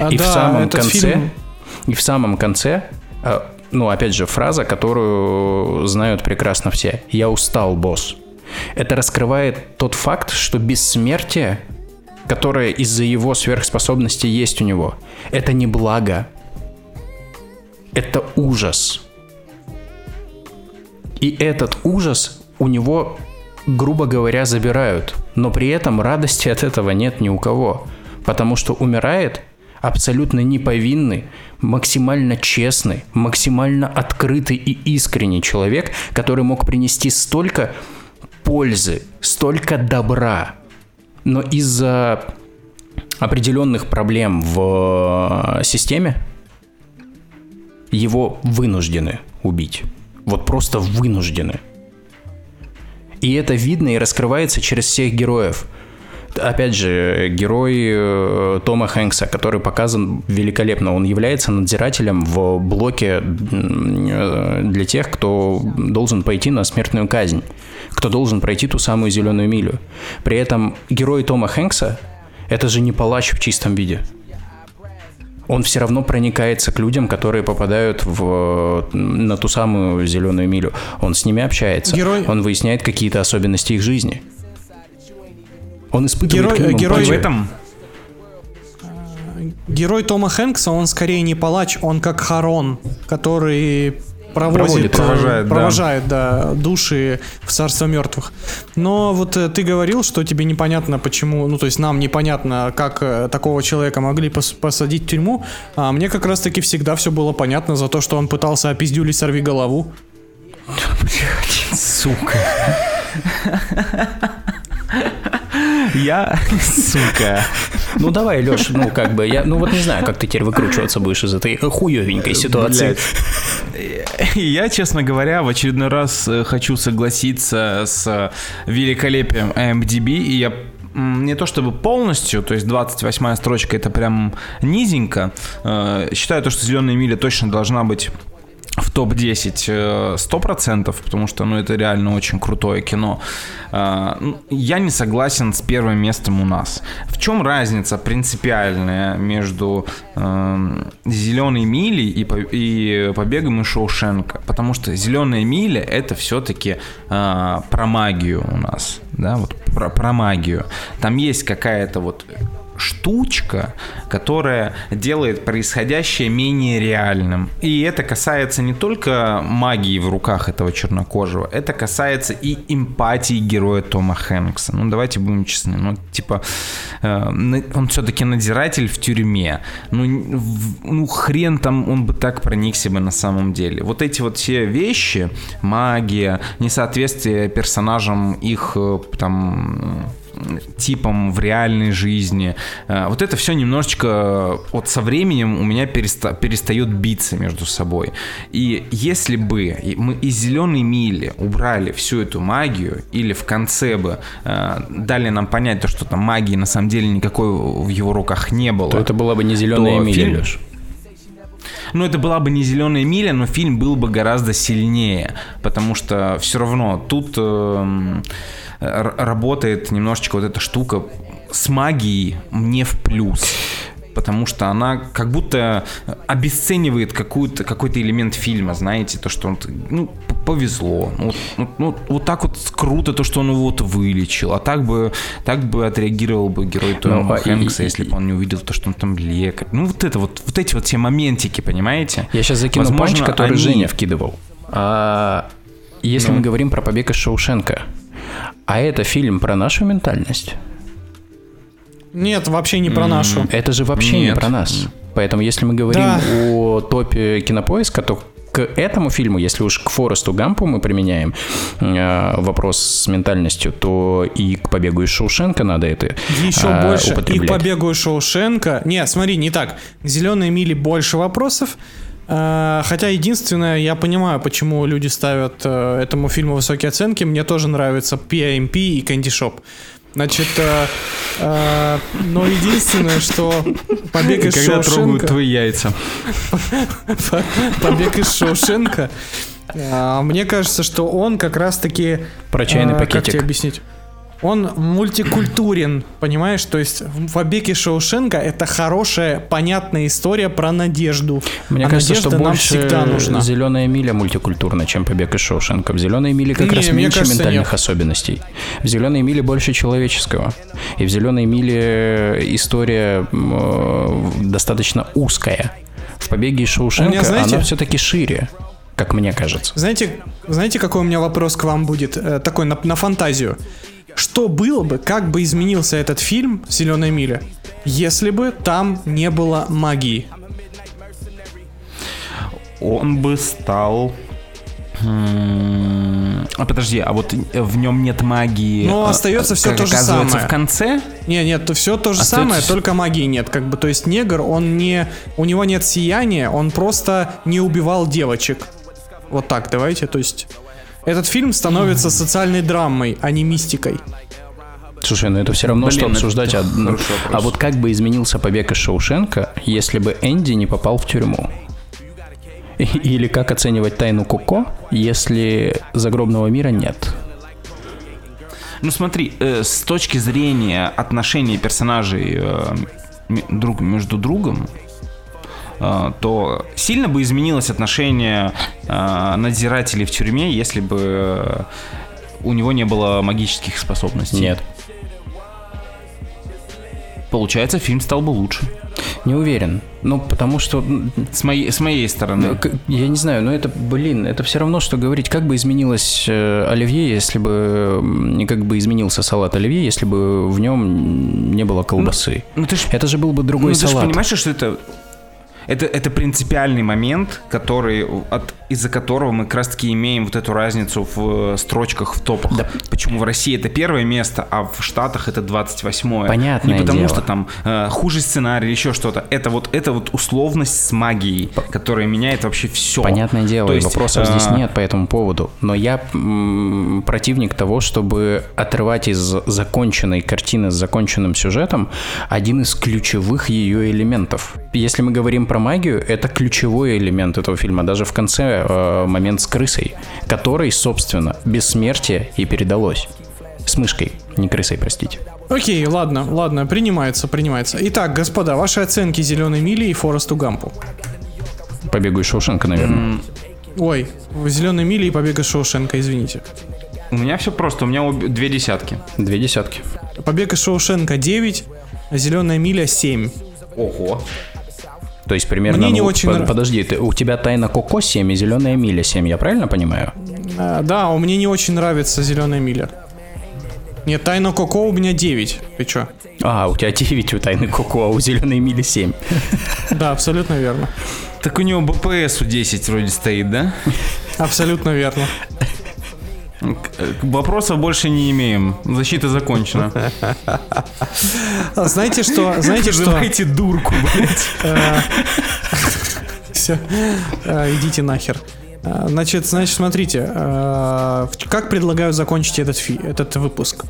А, И в да, самом этот конце, фильм- и в самом конце, э, ну, опять же, фраза, которую знают прекрасно все. «Я устал, босс». Это раскрывает тот факт, что бессмертие, которое из-за его сверхспособности есть у него, это не благо. Это ужас. И этот ужас у него, грубо говоря, забирают. Но при этом радости от этого нет ни у кого. Потому что умирает абсолютно неповинный, максимально честный, максимально открытый и искренний человек, который мог принести столько пользы, столько добра. Но из-за определенных проблем в э, системе его вынуждены убить. Вот просто вынуждены. И это видно и раскрывается через всех героев. Опять же, герой э, Тома Хэнкса, который показан великолепно. Он является надзирателем в блоке э, для тех, кто должен пойти на смертную казнь, кто должен пройти ту самую зеленую милю. При этом герой Тома Хэнкса это же не палач в чистом виде. Он все равно проникается к людям, которые попадают в, на ту самую зеленую милю. Он с ними общается. Герой- Он выясняет какие-то особенности их жизни. Он испытывает Герой- к ним герой- В этом Герой Тома Хэнкса, он скорее не палач, он как Харон, который проводит, Проводит, э, провожает, да. провожает, да, души в царство мертвых. Но вот э, ты говорил, что тебе непонятно, почему, ну то есть нам непонятно, как э, такого человека могли пос- посадить в тюрьму, а мне как раз-таки всегда все было понятно за то, что он пытался опиздюлить сорви голову. Сука. Я, сука. Ну давай, Леш, ну как бы, я, ну вот не знаю, как ты теперь выкручиваться будешь из этой хуевенькой ситуации. Блядь. Я, честно говоря, в очередной раз э, хочу согласиться с великолепием IMDb, и я не то чтобы полностью, то есть 28 строчка это прям низенько. Э, Считаю то, что «Зеленая миля» точно должна быть топ-10 э, 100%, потому что, ну, это реально очень крутое кино. Э, ну, Я не согласен с первым местом у нас. В чем разница принципиальная между «Зеленой милей» и, и «Побегом из Шоушенка»? Потому что «Зеленая миля» — это все-таки про магию у нас, да, вот про, про магию. Там есть какая-то вот штучка, которая делает происходящее менее реальным. И это касается не только магии в руках этого чернокожего, это касается и эмпатии героя Тома Хэнкса. Ну, давайте будем честны. Ну, типа, э, он все-таки надзиратель в тюрьме. Ну, в- ну, хрен там он бы так проникся бы на самом деле. Вот эти вот все вещи, магия, несоответствие персонажам их э, там типом в реальной жизни. Э, Вот это все немножечко э, вот со временем у меня переста- перестает биться между собой. И если бы мы из зеленой мили убрали всю эту магию, или в конце бы э, дали нам понять то, что там магии на самом деле никакой в его руках не было. То это была бы не зеленая миля, фильм- Леш. Ну, это была бы не зеленая миля, но фильм был бы гораздо сильнее, потому что все равно тут р- работает немножечко вот эта штука с магией не в плюс. Потому что она как будто обесценивает какую-то, какой-то элемент фильма, знаете, то, что он, ну, повезло. Ну, вот- ну, ну, вот так вот круто то, что он его вот вылечил. А так бы, так бы отреагировал бы герой Тома Ну, а Хэнкса, и- если бы он не увидел то, что он там лекарь. Ну, вот это вот, вот эти вот все моментики, понимаете? Я сейчас закину Возможно, панч, который они- Женя вкидывал. А, если Ну. мы говорим про побег из Шоушенка, а это фильм про нашу ментальность? Нет, вообще не про нашу. Это же вообще не Нет. про нас. Поэтому если мы говорим Да. о топе кинопоиска, то к этому фильму, если уж к Форесту Гампу мы применяем э, вопрос с ментальностью, то и к побегу из Шоушенка надо это Еще а, больше. И к побегу из Шоушенка. Нет, смотри, не так. К зеленой мили больше вопросов. Э, Хотя единственное, я понимаю, почему люди ставят э, этому фильму высокие оценки. Мне тоже нравится PIMP и Candy Shop. Значит, э, э, но единственное, что побег из Когда трогают Шоушенка... твои яйца. Побег из Шоушенка. а, Мне кажется, что он как раз-таки... Про чайный а, Как пакетик. тебе объяснить? Он мультикультурен, понимаешь? То есть в «Побеге Шоушенка» это хорошая, понятная история про надежду. Мне а кажется, что больше всегда нужна. зеленая миля мультикультурна, чем побег из Шоушенка. В зеленой миле как Не, раз меньше кажется, ментальных нет. особенностей. В зеленой миле больше человеческого. И в зеленой миле история э, достаточно узкая. В побеге из Шоушенка знаете- она все-таки шире, как мне кажется. Знаете, знаете, какой у меня вопрос к вам будет? Э, такой на, на фантазию. Что было бы, как бы изменился этот фильм «Зеленая миля», если бы там не было магии? Он бы стал... А подожди, а вот в нем нет магии. Но а, остается как то же самое. в конце. Не, нет, то все то же Остается самое, только магии нет. Как бы, то есть негр, он не, у него нет сияния, он просто не убивал девочек. Вот так, давайте, то есть этот фильм становится социальной драмой, а не мистикой. Слушай, ну это все равно, Блин, что это обсуждать. а, ну, а вот как бы изменился побег из Шоушенка, если бы Энди не попал в тюрьму? Или как оценивать тайну Коко, если загробного мира нет? Ну смотри, э, с точки зрения отношений персонажей э, друг между другом, то сильно бы изменилось отношение э, надзирателей в тюрьме, если бы э, у него не было магических способностей. Нет. Получается, фильм стал бы лучше. Не уверен. Ну, потому что, С моей, с моей стороны. ну, я не знаю, но это, блин, это все равно, что говорить, как бы изменилось э, оливье, если бы, как бы изменился салат оливье, если бы в нем не было колбасы. Ну ты ж Это же был бы другой ну, ты же салат. понимаешь, что это, это, это принципиальный момент, который от из-за которого мы как раз-таки имеем вот эту разницу в э, строчках, в топах. Почему в России это первое место, а в Штатах это 28-е. Понятное Не потому дело. что там э, хуже сценарий или еще что-то. Это вот, это вот условность с магией, которая меняет вообще все. Понятное дело, То есть, вопросов здесь э, нет по этому поводу. Но я м, противник того, чтобы отрывать из законченной картины с законченным сюжетом один из ключевых ее элементов. Если мы говорим про магию, это ключевой элемент этого фильма. Даже в конце э, момент с крысой, который, собственно, бессмертие и передалось. С мышкой, не крысой, простите. Окей, ладно, ладно, принимается, принимается. Итак, господа, ваши оценки Зеленой мили и Форесту Гампу. Побегу из Шоушенка, наверное. Ой, Зеленой мили и Побега Шоушенка, извините. У меня все просто, у меня обе- две десятки. Две десятки. Побег из Шоушенка 9, а Зеленая миля 7. Ого. То есть примерно... Мне не ну, очень под- Подожди, ты, у тебя тайна Коко 7 и зеленая миля 7, я правильно понимаю? А, да, а мне не очень нравится Зеленая миля. Нет, Тайна Коко у меня 9. Ты чё? А, у тебя 9 у тайны Коко, а у зеленой мили 7. Да, абсолютно верно. Так у него БПС у 10 вроде стоит, да? Абсолютно верно. Вопросов больше не имеем. Защита закончена. Знаете что? Знаете что? Вызывайте дурку, блядь. Все, идите нахер. А, Значит, значит, смотрите, а, как предлагаю закончить этот, фи- этот выпуск.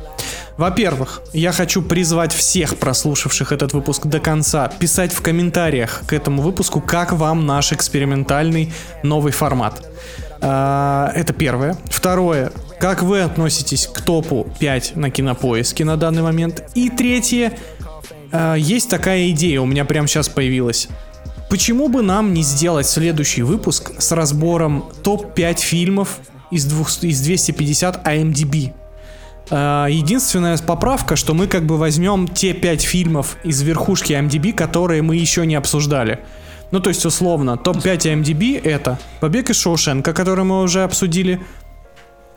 Во-первых, я хочу призвать всех прослушавших этот выпуск до конца писать в комментариях к этому выпуску, как вам наш экспериментальный новый формат. А, Это первое. Второе. Как вы относитесь к топу 5 на кинопоиске на данный момент? И третье. Есть такая идея, у меня прямо сейчас появилась. Почему бы нам не сделать следующий выпуск с разбором топ-5 фильмов из, двух, из 250 IMDb? А, Единственная поправка, что мы как бы возьмем те 5 фильмов из верхушки IMDb, которые мы еще не обсуждали. Ну, то есть, условно, топ-5 IMDb это «Побег из Шоушенка», который мы уже обсудили,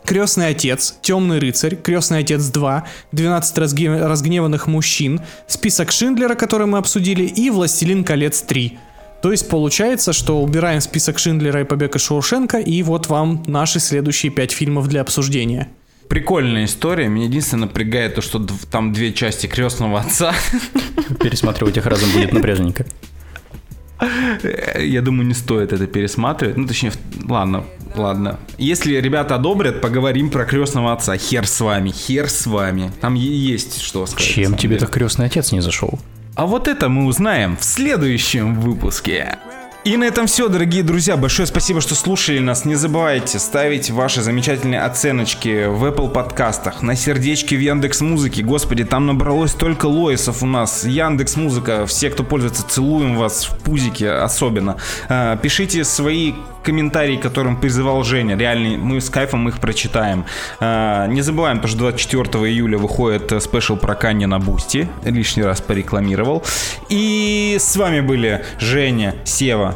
Крестный отец, Темный рыцарь, Крестный отец 2, 12 разге- разгневанных мужчин, список Шиндлера, который мы обсудили, и Властелин колец 3. То есть получается, что убираем список Шиндлера и Побег из Шоушенка, и вот вам наши следующие 5 фильмов для обсуждения. Прикольная история. Меня единственное напрягает то, что там две части крестного отца. Пересматривать их разом будет напряжненько. Э, Я думаю, не стоит это пересматривать. Ну, точнее, ладно, ладно. Если ребята одобрят, поговорим про крестного отца. Хер с вами, хер с вами. Там есть что сказать. Чем тебе так крестный отец не зашел? А вот это мы узнаем в следующем выпуске. И на этом все, дорогие друзья. Большое спасибо, что слушали нас. Не забывайте ставить ваши замечательные оценочки в Apple подкастах, на сердечки в Яндекс Музыке. Господи, там набралось только лоисов у нас. Яндекс Музыка, все, кто пользуется, целуем вас в пузике особенно. А, Пишите свои комментарии, которым призывал Женя. Реально, мы с кайфом их прочитаем. А, Не забываем, то, что 24 июля выходит э, special про Канье на Boosty. Лишний раз порекламировал. И с вами были Женя, Сева,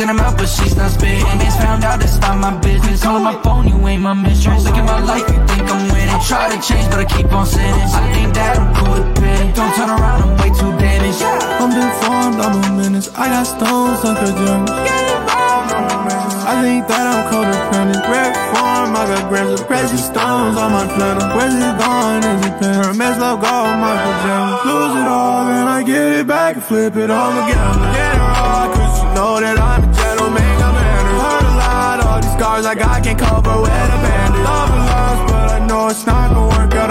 In the mouth, but she's not spitting. Man's found out, it's not my business. Calling my phone, you ain't my mistress. Look at my life, you think I'm winning. Try to change, but I keep on sinning. I think that I'm cool with pain. Don't turn around, I'm way too damaged. I'm deformed, I'm a menace. I got stones like a gem. I think that I'm codependent. Red form, I got grams of precious stones on my planet. Where's it gone? Is it pen? Hermes logo on my pajamas. Lose it all, then I get it back and flip it all again. Get it all, cause you know that I'm all I can't cover with a bandage. Love and lost, but I know it's not gonna work out.